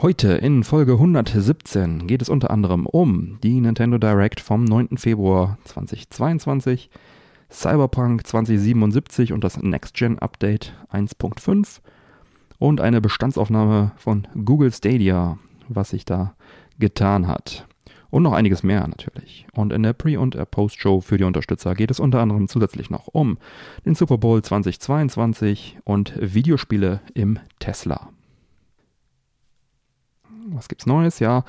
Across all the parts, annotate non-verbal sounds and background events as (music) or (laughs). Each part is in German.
Heute in Folge 117 geht es unter anderem um die Nintendo Direct vom 9. Februar 2022, Cyberpunk 2077 und das Next Gen Update 1.5 und eine Bestandsaufnahme von Google Stadia, was sich da getan hat. Und noch einiges mehr natürlich. Und in der Pre- und Post-Show für die Unterstützer geht es unter anderem zusätzlich noch um den Super Bowl 2022 und Videospiele im Tesla was gibt's Neues? Ja,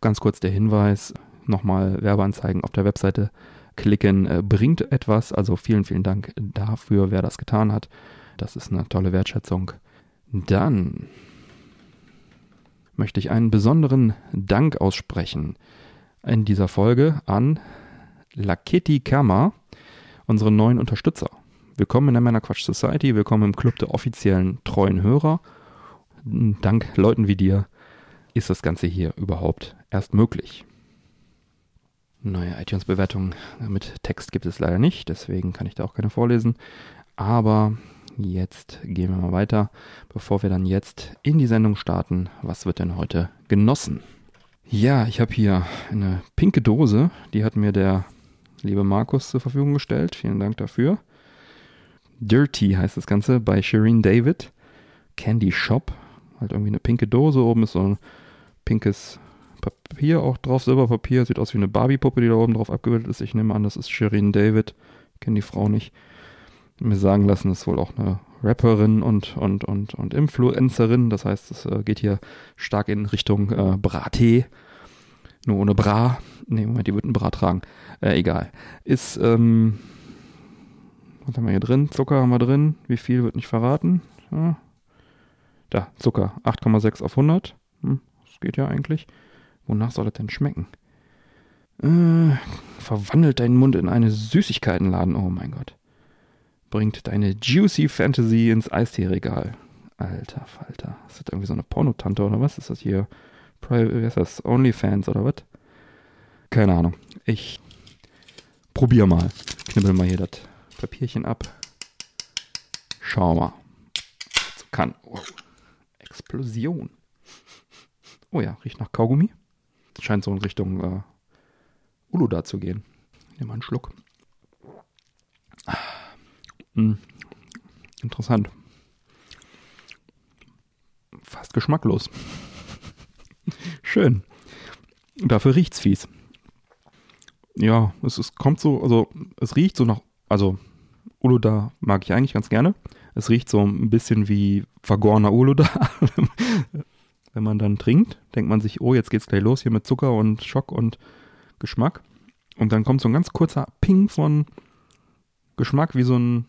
ganz kurz der Hinweis, nochmal Werbeanzeigen auf der Webseite klicken äh, bringt etwas. Also vielen, vielen Dank dafür, wer das getan hat. Das ist eine tolle Wertschätzung. Dann möchte ich einen besonderen Dank aussprechen in dieser Folge an Laketi Kama, unseren neuen Unterstützer. Willkommen in der Männerquatsch Society, willkommen im Club der offiziellen treuen Hörer. Dank Leuten wie dir ist das Ganze hier überhaupt erst möglich. Neue iTunes-Bewertungen mit Text gibt es leider nicht, deswegen kann ich da auch keine vorlesen. Aber jetzt gehen wir mal weiter, bevor wir dann jetzt in die Sendung starten. Was wird denn heute genossen? Ja, ich habe hier eine pinke Dose, die hat mir der liebe Markus zur Verfügung gestellt. Vielen Dank dafür. Dirty heißt das Ganze bei Shireen David. Candy Shop. Halt irgendwie eine pinke Dose. Oben ist so ein pinkes Papier auch drauf, Silberpapier. Sieht aus wie eine Barbie-Puppe, die da oben drauf abgebildet ist. Ich nehme an, das ist Shirin David. Kenne die Frau nicht. Mir sagen lassen, ist wohl auch eine Rapperin und, und, und, und Influencerin. Das heißt, es äh, geht hier stark in Richtung äh, Brattee. Nur ohne Bra. Ne, Moment, die wird ein Bra tragen. Äh, egal. Ist, ähm, was haben wir hier drin? Zucker haben wir drin. Wie viel wird nicht verraten? Ja. Da, Zucker. 8,6 auf 100. Hm, geht ja eigentlich. Wonach soll das denn schmecken? Äh, verwandelt deinen Mund in eine Süßigkeitenladen. Oh mein Gott. Bringt deine Juicy Fantasy ins Eisteeregal. Alter Falter. Ist das irgendwie so eine Pornotante oder was? Ist das hier? Wie heißt das? Onlyfans oder was? Keine Ahnung. Ich probier mal. Knibbel mal hier das Papierchen ab. Schau mal. Kann. Oh. Explosion. Oh ja, riecht nach Kaugummi. Das scheint so in Richtung äh, Uluda zu gehen. Nehmen wir einen Schluck. Hm. Interessant. Fast geschmacklos. (laughs) Schön. Dafür riecht's fies. Ja, es, es kommt so, also es riecht so nach, also Uluda mag ich eigentlich ganz gerne. Es riecht so ein bisschen wie vergorener Uluda. (laughs) wenn man dann trinkt, denkt man sich, oh, jetzt geht's gleich los hier mit Zucker und Schock und Geschmack. Und dann kommt so ein ganz kurzer Ping von Geschmack wie so ein,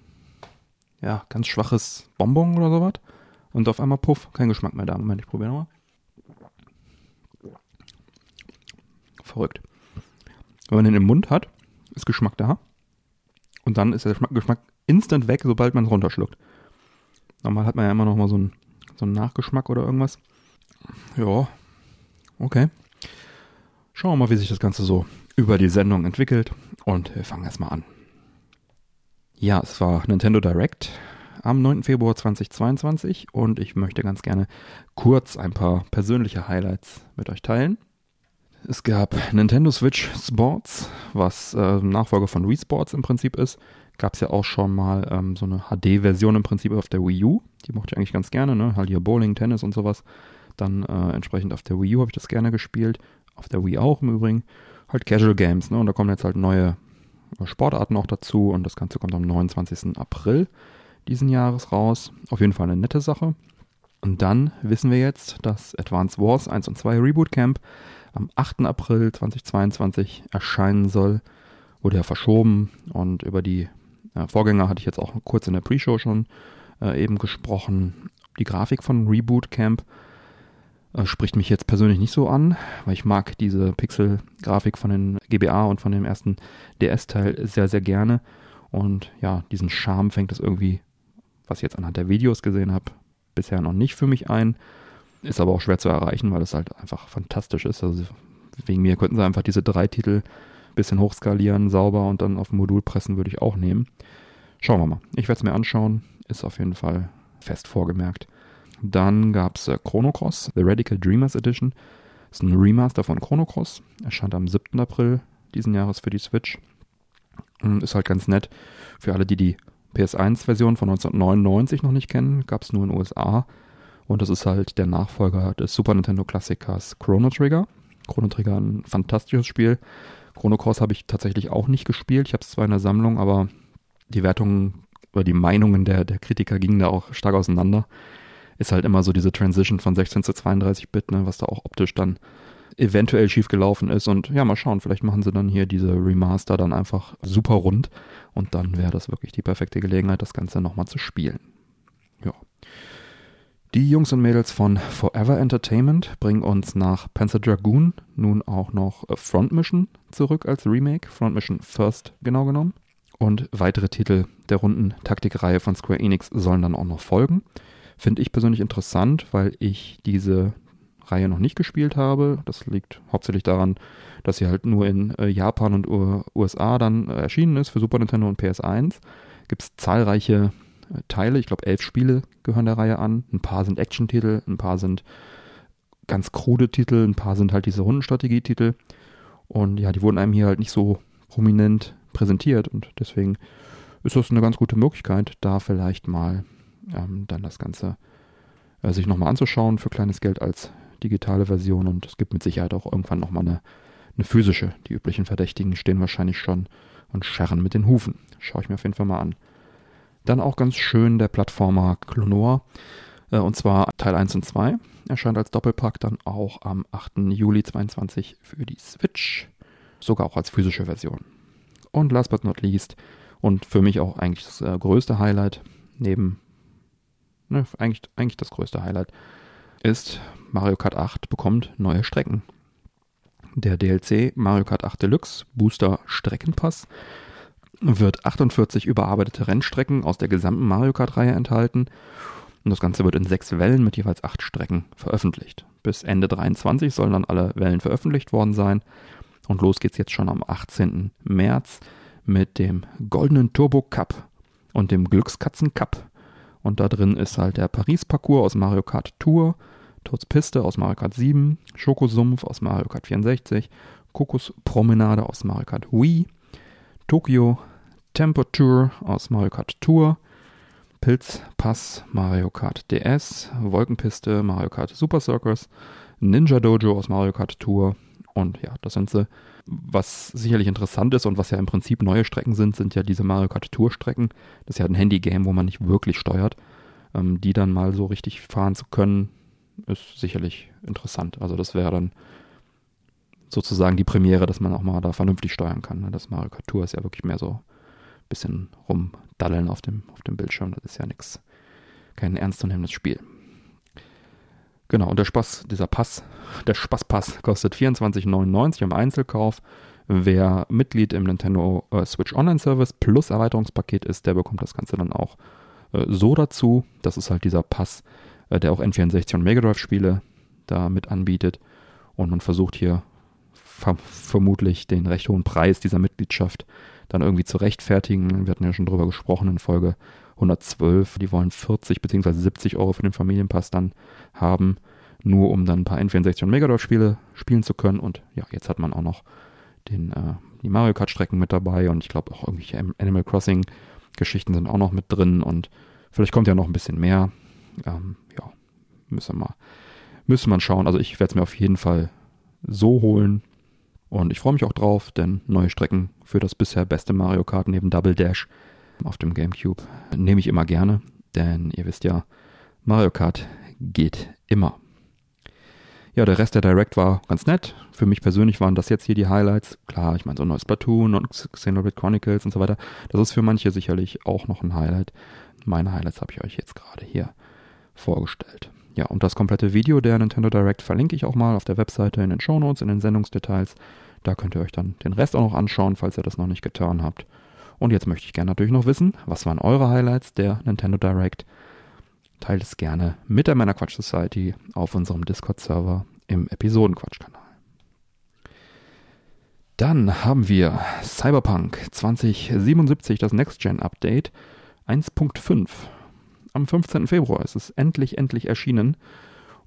ja, ganz schwaches Bonbon oder sowas. Und auf einmal, puff, kein Geschmack mehr da. Moment, ich probiere nochmal. Verrückt. Wenn man den im Mund hat, ist Geschmack da. Und dann ist der Geschmack, instant weg, sobald man es runterschluckt. Normal hat man ja immer noch mal so einen, so einen Nachgeschmack oder irgendwas. Ja, okay. Schauen wir mal, wie sich das Ganze so über die Sendung entwickelt. Und wir fangen erstmal an. Ja, es war Nintendo Direct am 9. Februar 2022 und ich möchte ganz gerne kurz ein paar persönliche Highlights mit euch teilen. Es gab Nintendo Switch Sports, was äh, Nachfolger von Wii Sports im Prinzip ist. Gab es ja auch schon mal ähm, so eine HD-Version im Prinzip auf der Wii U. Die mochte ich eigentlich ganz gerne, ne? Halt hier Bowling, Tennis und sowas. Dann äh, entsprechend auf der Wii U habe ich das gerne gespielt. Auf der Wii auch im Übrigen. Halt Casual Games, ne? Und da kommen jetzt halt neue Sportarten auch dazu. Und das Ganze kommt am 29. April diesen Jahres raus. Auf jeden Fall eine nette Sache. Und dann wissen wir jetzt, dass Advance Wars 1 und 2 Reboot Camp am 8. April 2022 erscheinen soll. Wurde ja verschoben und über die äh, Vorgänger hatte ich jetzt auch kurz in der Pre-Show schon äh, eben gesprochen. Die Grafik von Reboot Camp Äh, spricht mich jetzt persönlich nicht so an, weil ich mag diese Pixel-Grafik von den GBA und von dem ersten DS-Teil sehr, sehr gerne. Und ja, diesen Charme fängt es irgendwie, was ich jetzt anhand der Videos gesehen habe, bisher noch nicht für mich ein. Ist aber auch schwer zu erreichen, weil es halt einfach fantastisch ist. Also wegen mir könnten sie einfach diese drei Titel ein bisschen hochskalieren, sauber und dann auf ein Modul pressen, würde ich auch nehmen. Schauen wir mal. Ich werde es mir anschauen. Ist auf jeden Fall fest vorgemerkt. Dann gab es äh, Chrono Cross, The Radical Dreamers Edition. Das ist ein Remaster von Chrono Cross. Erscheint am 7. April diesen Jahres für die Switch. Ist halt ganz nett. Für alle, die die PS1-Version von 1999 noch nicht kennen, gab es nur in den USA. Und das ist halt der Nachfolger des Super Nintendo Klassikers Chrono Trigger. Chrono Trigger ein fantastisches Spiel. Chrono Cross habe ich tatsächlich auch nicht gespielt. Ich habe es zwar in der Sammlung, aber die Wertungen oder die Meinungen der, der Kritiker gingen da auch stark auseinander ist halt immer so diese Transition von 16 zu 32 Bit, ne, was da auch optisch dann eventuell schief gelaufen ist. Und ja, mal schauen, vielleicht machen sie dann hier diese Remaster dann einfach super rund und dann wäre das wirklich die perfekte Gelegenheit, das Ganze nochmal zu spielen. Ja. Die Jungs und Mädels von Forever Entertainment bringen uns nach Panzer Dragoon nun auch noch Front Mission zurück als Remake. Front Mission First genau genommen. Und weitere Titel der runden Taktikreihe von Square Enix sollen dann auch noch folgen. Finde ich persönlich interessant, weil ich diese Reihe noch nicht gespielt habe. Das liegt hauptsächlich daran, dass sie halt nur in äh, Japan und U USA dann äh, erschienen ist für Super Nintendo und PS1. Gibt es zahlreiche äh, Teile, ich glaube elf Spiele gehören der Reihe an. Ein paar sind Action-Titel, ein paar sind ganz krude Titel, ein paar sind halt diese Rundenstrategietitel. Und ja, die wurden einem hier halt nicht so prominent präsentiert und deswegen ist das eine ganz gute Möglichkeit, da vielleicht mal ähm, dann das Ganze äh, sich nochmal anzuschauen für kleines Geld als digitale Version und es gibt mit Sicherheit auch irgendwann nochmal eine, eine physische. Die üblichen Verdächtigen stehen wahrscheinlich schon und scharren mit den Hufen. Schaue ich mir auf jeden Fall mal an. Dann auch ganz schön der Plattformer Clonor. Äh, und zwar Teil 1 und 2. Erscheint als Doppelpack dann auch am 8. Juli 2022 für die Switch. Sogar auch als physische Version. Und last but not least, und für mich auch eigentlich das äh, größte Highlight, neben ne, eigentlich, eigentlich das größte Highlight, ist Mario Kart 8 bekommt neue Strecken. Der DLC Mario Kart 8 Deluxe Booster Streckenpass wird 48 überarbeitete Rennstrecken aus der gesamten Mario Kart-Reihe enthalten. Und das Ganze wird in sechs Wellen mit jeweils acht Strecken veröffentlicht. Bis Ende 23 sollen dann alle Wellen veröffentlicht worden sein. Und los geht's jetzt schon am 18. März mit dem Goldenen Turbo Cup und dem Glückskatzen Cup und da drin ist halt der Paris-Parcours aus Mario Kart Tour, Toads Piste aus Mario Kart 7, Schokosumpf aus Mario Kart 64, Kokospromenade aus Mario Kart Wii, Tokyo Tempo Tour aus Mario Kart Tour, Pilzpass Mario Kart DS, Wolkenpiste Mario Kart Super Circus, Ninja Dojo aus Mario Kart Tour und ja, das sind sie was sicherlich interessant ist und was ja im Prinzip neue Strecken sind, sind ja diese Mario Kart Tour Strecken. Das ist ja ein Handy-Game, wo man nicht wirklich steuert. Ähm, die dann mal so richtig fahren zu können, ist sicherlich interessant. Also das wäre dann sozusagen die Premiere, dass man auch mal da vernünftig steuern kann. Ne? Das Mario Kart Tour ist ja wirklich mehr so ein bisschen rumdaddeln auf dem, auf dem Bildschirm. Das ist ja nichts, kein ernstzunehmendes Spiel. Genau, und der Spaß, dieser Pass, der Spaßpass kostet 24,99 im Einzelkauf. Wer Mitglied im Nintendo äh, Switch Online Service plus Erweiterungspaket ist, der bekommt das Ganze dann auch äh, so dazu. Das ist halt dieser Pass, äh, der auch N64 und Mega Drive Spiele da mit anbietet. Und man versucht hier ver vermutlich den recht hohen Preis dieser Mitgliedschaft dann irgendwie zu rechtfertigen. Wir hatten ja schon drüber gesprochen in Folge 112. Die wollen 40 bzw. 70 Euro für den Familienpass dann haben, nur um dann ein paar N64 und Mega Drive Spiele spielen zu können. Und ja, jetzt hat man auch noch den, äh, die Mario Kart Strecken mit dabei und ich glaube auch irgendwelche Animal Crossing Geschichten sind auch noch mit drin und vielleicht kommt ja noch ein bisschen mehr. Ähm, ja, müssen wir mal, müssen wir schauen. Also ich werde es mir auf jeden Fall so holen. Und ich freue mich auch drauf, denn neue Strecken für das bisher beste Mario Kart neben Double Dash auf dem GameCube nehme ich immer gerne, denn ihr wisst ja, Mario Kart geht immer. Ja, der Rest der Direct war ganz nett. Für mich persönlich waren das jetzt hier die Highlights. Klar, ich meine, so ein neues Platoon und Xenoblade Chronicles und so weiter. Das ist für manche sicherlich auch noch ein Highlight. Meine Highlights habe ich euch jetzt gerade hier vorgestellt. Ja, und das komplette Video der Nintendo Direct verlinke ich auch mal auf der Webseite in den Show Notes, in den Sendungsdetails. Da könnt ihr euch dann den Rest auch noch anschauen, falls ihr das noch nicht getan habt. Und jetzt möchte ich gerne natürlich noch wissen, was waren eure Highlights der Nintendo Direct? Teilt es gerne mit der Männer Quatsch Society auf unserem Discord-Server im Episodenquatsch-Kanal. Dann haben wir Cyberpunk 2077, das Next-Gen-Update 1.5. Am 15. Februar ist es endlich, endlich erschienen.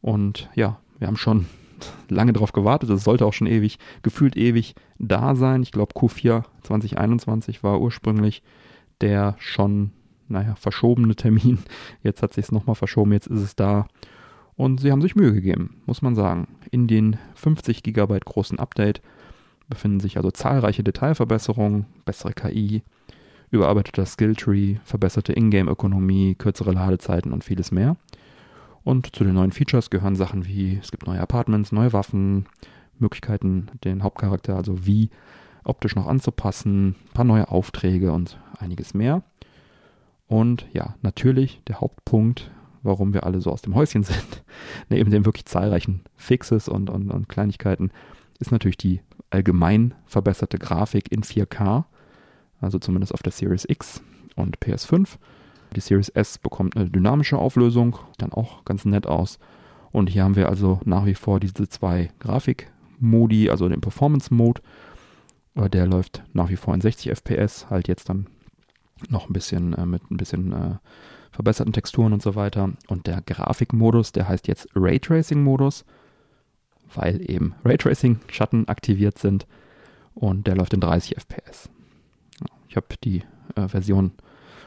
Und ja, wir haben schon lange darauf gewartet. Es sollte auch schon ewig, gefühlt ewig da sein. Ich glaube, Q4 2021 war ursprünglich der schon, naja, verschobene Termin. Jetzt hat sich es nochmal verschoben, jetzt ist es da. Und sie haben sich Mühe gegeben, muss man sagen. In den 50 GB großen Update befinden sich also zahlreiche Detailverbesserungen, bessere KI, überarbeiteter Skilltree, verbesserte Ingame-Ökonomie, kürzere Ladezeiten und vieles mehr. Und zu den neuen Features gehören Sachen wie, es gibt neue Apartments, neue Waffen, Möglichkeiten, den Hauptcharakter, also wie optisch noch anzupassen, ein paar neue Aufträge und einiges mehr. Und ja, natürlich der Hauptpunkt, warum wir alle so aus dem Häuschen (laughs) sind, neben den wirklich zahlreichen Fixes und, und, und Kleinigkeiten, ist natürlich die allgemein verbesserte Grafik in 4K, also zumindest auf der Series X und PS5. Die Series S bekommt eine dynamische Auflösung, dann auch ganz nett aus. Und hier haben wir also nach wie vor diese zwei Grafikmodi, also den Performance Mode. Äh, der läuft nach wie vor in 60 FPS, halt jetzt dann noch ein bisschen äh, mit ein bisschen äh, verbesserten Texturen und so weiter. Und der Grafikmodus, der heißt jetzt Raytracing-Modus weil eben Raytracing-Schatten aktiviert sind und der läuft in 30 FPS. Ich habe die äh, Version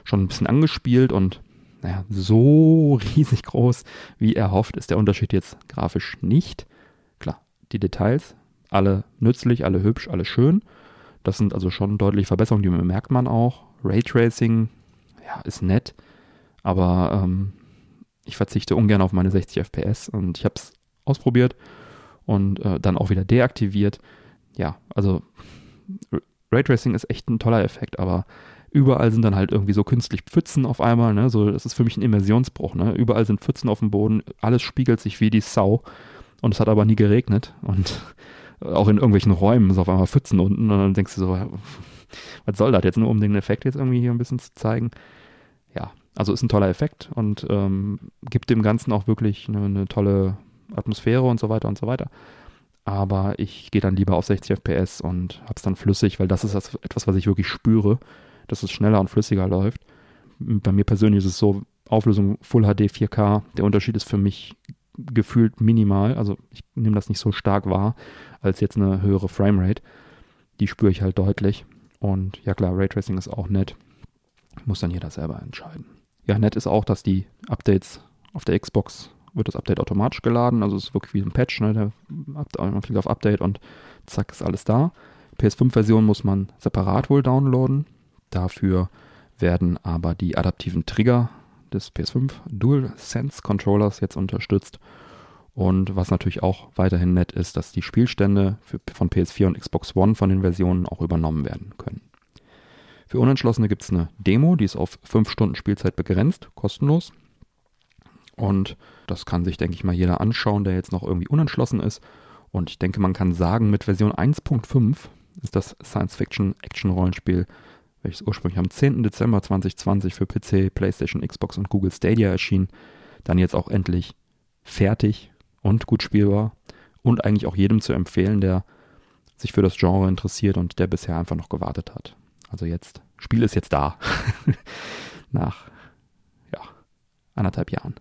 schon ein bisschen angespielt und naja, so (laughs) riesig groß wie erhofft ist der Unterschied jetzt grafisch nicht. Klar, die Details, alle nützlich, alle hübsch, alle schön. Das sind also schon deutliche Verbesserungen, die merkt man auch. Raytracing, ja, ist nett, aber ähm, ich verzichte ungern auf meine 60 FPS und ich habe es ausprobiert und äh, dann auch wieder deaktiviert. Ja, also Raytracing ist echt ein toller Effekt, aber überall sind dann halt irgendwie so künstlich Pfützen auf einmal, ne? So, das ist für mich ein Immersionsbruch, ne? Überall sind Pfützen auf dem Boden, alles spiegelt sich wie die Sau und es hat aber nie geregnet und (laughs) auch in irgendwelchen Räumen ist auf einmal Pfützen unten und dann denkst du so, was soll das jetzt nur, um den Effekt jetzt irgendwie hier ein bisschen zu zeigen? Ja, also ist ein toller Effekt und ähm, gibt dem Ganzen auch wirklich eine, eine tolle Atmosphäre und so weiter und so weiter. Aber ich gehe dann lieber auf 60 FPS und habe es dann flüssig, weil das ist etwas, was ich wirklich spüre, dass es schneller und flüssiger läuft. Bei mir persönlich ist es so, Auflösung Full HD 4K, der Unterschied ist für mich gefühlt minimal. Also ich nehme das nicht so stark wahr als jetzt eine höhere Framerate. Die spüre ich halt deutlich. Und ja klar, Raytracing ist auch nett. Muss dann jeder selber entscheiden. Ja, nett ist auch, dass die Updates auf der Xbox wird das Update automatisch geladen. Also es ist wirklich wie ein Patch. Ne? Der, man klickt auf Update und zack ist alles da. PS5-Version muss man separat wohl downloaden. Dafür werden aber die adaptiven Trigger des PS5 DualSense Controllers jetzt unterstützt. Und was natürlich auch weiterhin nett ist, dass die Spielstände für, von PS4 und Xbox One von den Versionen auch übernommen werden können. Für Unentschlossene gibt es eine Demo, die ist auf 5 Stunden Spielzeit begrenzt, kostenlos. Und das kann sich, denke ich mal, jeder anschauen, der jetzt noch irgendwie unentschlossen ist. Und ich denke, man kann sagen, mit Version 1.5 ist das Science-Fiction-Action-Rollenspiel, welches ursprünglich am 10. Dezember 2020 für PC, PlayStation, Xbox und Google Stadia erschien, dann jetzt auch endlich fertig und gut spielbar und eigentlich auch jedem zu empfehlen, der sich für das Genre interessiert und der bisher einfach noch gewartet hat. Also jetzt, Spiel ist jetzt da. (laughs) Nach, ja, anderthalb Jahren.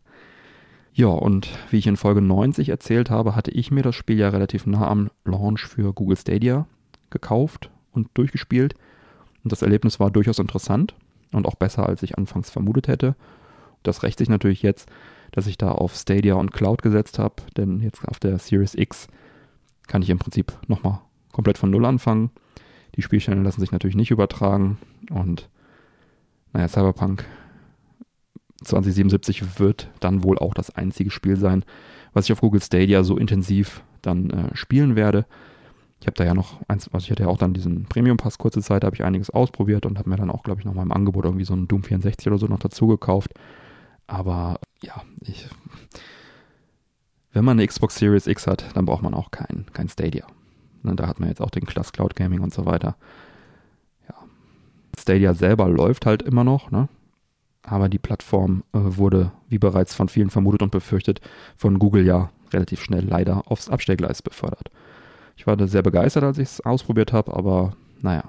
Ja, und wie ich in Folge 90 erzählt habe, hatte ich mir das Spiel ja relativ nah am Launch für Google Stadia gekauft und durchgespielt. Und das Erlebnis war durchaus interessant und auch besser, als ich anfangs vermutet hätte. Das rächt sich natürlich jetzt, dass ich da auf Stadia und Cloud gesetzt habe, denn jetzt auf der Series X kann ich im Prinzip nochmal komplett von Null anfangen. Die Spielstände lassen sich natürlich nicht übertragen und naja, Cyberpunk 2077 wird dann wohl auch das einzige Spiel sein, was ich auf Google Stadia so intensiv dann äh, spielen werde. Ich habe da ja noch eins, also ich hatte ja auch dann diesen Premium Pass kurze Zeit, habe ich einiges ausprobiert und habe mir dann auch, glaube ich, noch mal im Angebot irgendwie so einen Doom 64 oder so noch dazu gekauft. Aber ja, ich, wenn man eine Xbox Series X hat, dann braucht man auch kein, kein Stadia. Ne, da hat man jetzt auch den Class Cloud Gaming und so weiter. Ja. Stadia selber läuft halt immer noch, ne? aber die Plattform äh, wurde, wie bereits von vielen vermutet und befürchtet, von Google ja relativ schnell leider aufs Abstellgleis befördert. Ich war da sehr begeistert, als ich es ausprobiert habe, aber naja,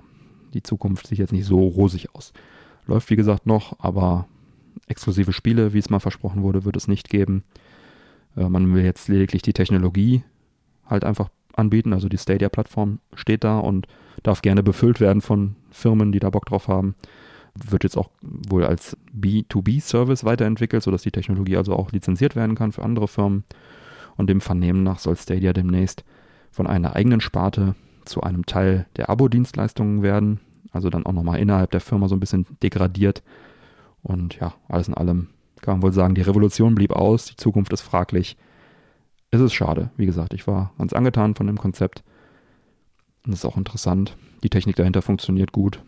die Zukunft sieht jetzt nicht so rosig aus. Läuft wie gesagt noch, aber exklusive Spiele, wie es mal versprochen wurde, wird es nicht geben. Äh, man will jetzt lediglich die Technologie halt einfach anbieten. Also die Stadia-Plattform steht da und darf gerne befüllt werden von Firmen, die da Bock drauf haben. Wird jetzt auch wohl als B2B-Service weiterentwickelt, sodass die Technologie also auch lizenziert werden kann für andere Firmen. Und dem Vernehmen nach soll Stadia demnächst von einer eigenen Sparte zu einem Teil der Abo-Dienstleistungen werden. Also dann auch nochmal innerhalb der Firma so ein bisschen degradiert. Und ja, alles in allem kann man wohl sagen, die Revolution blieb aus, die Zukunft ist fraglich. Es ist schade. Wie gesagt, ich war ganz angetan von dem Konzept. Und es ist auch interessant. Die Technik dahinter funktioniert gut.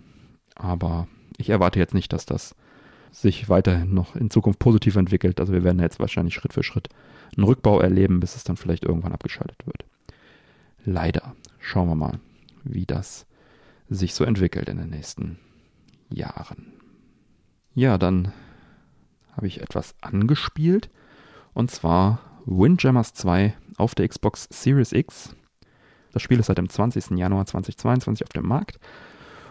Aber ich erwarte jetzt nicht, dass das sich weiterhin noch in Zukunft positiv entwickelt. Also wir werden jetzt wahrscheinlich Schritt für Schritt einen Rückbau erleben, bis es dann vielleicht irgendwann abgeschaltet wird. Leider. Schauen wir mal, wie das sich so entwickelt in den nächsten Jahren. Ja, dann habe ich etwas angespielt. Und zwar Windjammers 2 auf der Xbox Series X. Das Spiel ist seit dem 20. Januar 2022 auf dem Markt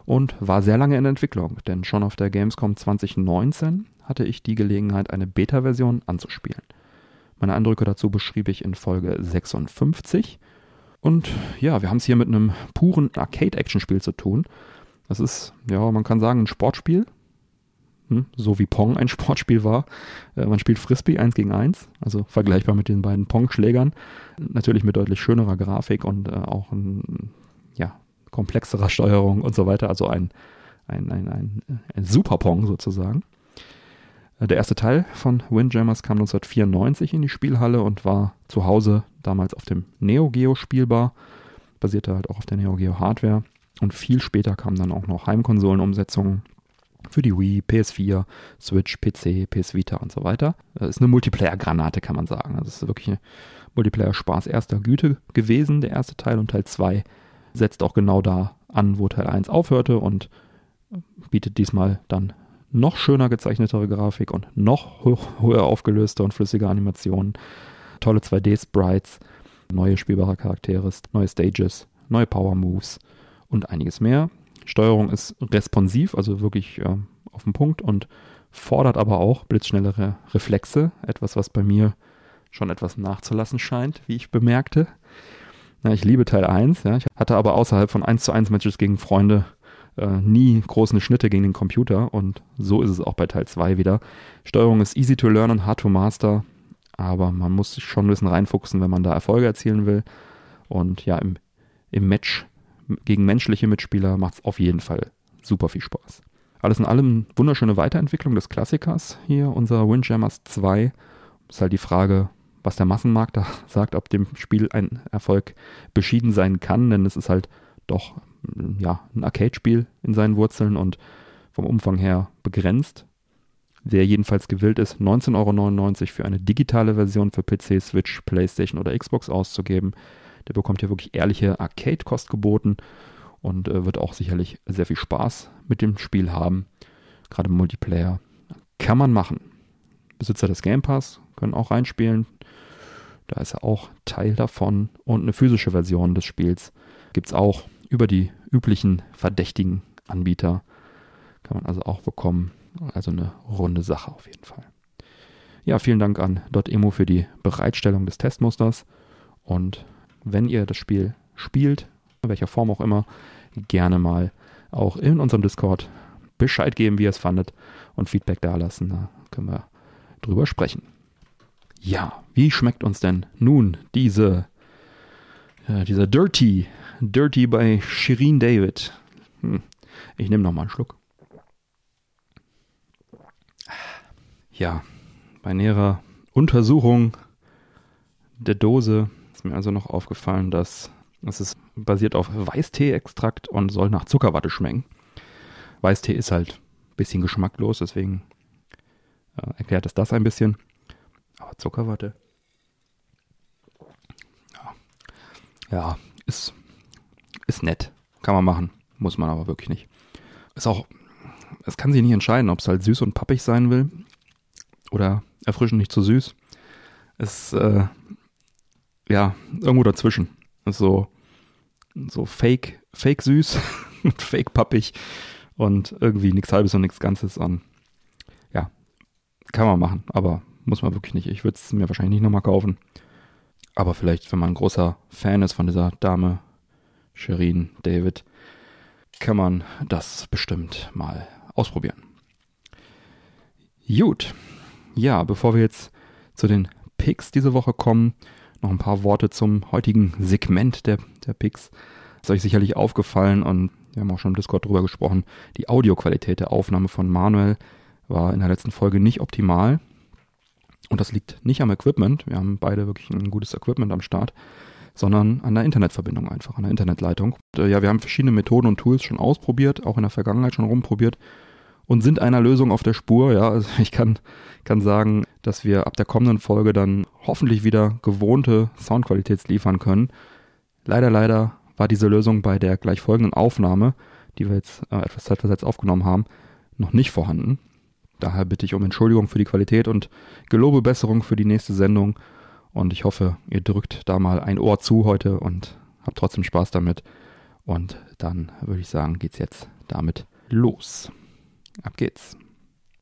und war sehr lange in Entwicklung, denn schon auf der Gamescom 2019 hatte ich die Gelegenheit, eine Beta-Version anzuspielen. Meine Eindrücke dazu beschrieb ich in Folge 56. Und ja, wir haben es hier mit einem puren Arcade-Action-Spiel zu tun. Das ist, ja, man kann sagen, ein Sportspiel, hm, so wie Pong ein (laughs) Sportspiel war. Äh, man spielt Frisbee 1 gegen 1, also vergleichbar mit den beiden Pong-Schlägern. Natürlich mit deutlich schönerer Grafik und äh, auch ein, ja, komplexerer Steuerung und so weiter. Also ein, ein, ein, ein, ein Super Pong sozusagen. Äh, der erste Teil von Windjammers kam 1994 in die Spielhalle und war zu Hause damals auf dem Neo Geo spielbar. Basierte halt auch auf der Neo Geo Hardware. Und viel später kamen dann auch noch Heimkonsolenumsetzungen für die Wii, PS4, Switch, PC, PS Vita und so weiter. Das ist eine Multiplayer-Granate, kann man sagen. Das ist wirklich ein Multiplayer-Spaß erster Güte gewesen, der erste Teil. Und Teil 2 setzt auch genau da an, wo Teil 1 aufhörte und bietet diesmal dann noch schöner gezeichnetere Grafik und noch höher aufgelöste und flüssige Animationen, tolle 2D-Sprites, neue spielbare Charaktere, neue Stages, neue Power Moves und einiges mehr. Steuerung ist responsiv, also wirklich äh, auf den Punkt und fordert aber auch blitzschnellere Reflexe, etwas, was bei mir schon etwas nachzulassen scheint, wie ich bemerkte. Ja, ich liebe Teil 1, ja. ich hatte aber außerhalb von 1 zu 1 Matches gegen Freunde äh, nie große Schnitte gegen den Computer und so ist es auch bei Teil 2 wieder. Steuerung ist easy to learn und hard to master, aber man muss sich schon ein bisschen reinfuchsen, wenn man da Erfolge erzielen will. Und ja, im, im Match gegen menschliche Mitspieler macht es auf jeden Fall super viel Spaß. Alles in allem wunderschöne Weiterentwicklung des Klassikers hier, unser Windjammers 2. Ist halt die Frage, was der Massenmarkt da (laughs) sagt, ob dem Spiel ein Erfolg beschieden sein kann, denn es ist halt doch ja, ein Arcade-Spiel in seinen Wurzeln und vom Umfang her begrenzt. Wer jedenfalls gewillt ist, 19,99 Euro für eine digitale Version für PC, Switch, PlayStation oder Xbox auszugeben, der bekommt hier wirklich ehrliche Arcade-Kost geboten und äh, wird auch sicherlich sehr viel Spaß mit dem Spiel haben. Gerade im Multiplayer kann man machen. Besitzer des Game Pass können auch reinspielen. Da ist er auch Teil davon. Und eine physische Version des Spiels gibt es auch über die üblichen verdächtigen Anbieter. Kann man also auch bekommen. Also eine runde Sache auf jeden Fall. Ja, vielen Dank an .emo für die Bereitstellung des Testmusters und wenn ihr das Spiel spielt, in welcher Form auch immer, gerne mal auch in unserem Discord Bescheid geben, wie ihr es fandet und Feedback dalassen. Da können wir drüber sprechen. Ja, wie schmeckt uns denn nun diese, äh, dieser Dirty, Dirty bei Shirin David? Hm. Ich nehme nochmal einen Schluck. Ja, bei näherer Untersuchung der Dose mir also noch aufgefallen, dass es ist basiert auf Weißtee-Extrakt und soll nach Zuckerwatte schmecken. Weißtee ist halt ein bisschen geschmacklos, deswegen äh, erklärt es das ein bisschen. Aber Zuckerwatte. Ja, ist, ist nett. Kann man machen. Muss man aber wirklich nicht. Ist auch, es kann sich nicht entscheiden, ob es halt süß und pappig sein will oder erfrischend nicht zu süß. Ist, äh, ja, irgendwo dazwischen. Ist so, so fake, fake süß (laughs) und fake pappig und irgendwie nichts halbes und nichts Ganzes. Und ja, kann man machen, aber muss man wirklich nicht. Ich würde es mir wahrscheinlich nicht nochmal kaufen. Aber vielleicht, wenn man ein großer Fan ist von dieser Dame, Shirin David, kann man das bestimmt mal ausprobieren. Gut. Ja, bevor wir jetzt zu den Picks diese Woche kommen, noch ein paar Worte zum heutigen Segment der, der Picks. Ist euch sicherlich aufgefallen und wir haben auch schon im Discord drüber gesprochen. Die Audioqualität der Aufnahme von Manuel war in der letzten Folge nicht optimal. Und das liegt nicht am Equipment. Wir haben beide wirklich ein gutes Equipment am Start, sondern an der Internetverbindung einfach, an der Internetleitung. Und, äh, ja, wir haben verschiedene Methoden und Tools schon ausprobiert, auch in der Vergangenheit schon rumprobiert und sind einer Lösung auf der Spur. Ja, also ich kann, kann sagen, dass wir ab der kommenden Folge dann hoffentlich wieder gewohnte Soundqualität liefern können. Leider, leider war diese Lösung bei der gleich folgenden Aufnahme, die wir jetzt äh, etwas zeitversetzt aufgenommen haben, noch nicht vorhanden. Daher bitte ich um Entschuldigung für die Qualität und gelobe Besserung für die nächste Sendung. Und ich hoffe, ihr drückt da mal ein Ohr zu heute und habt trotzdem Spaß damit. Und dann würde ich sagen, geht's jetzt damit los. Ab geht's.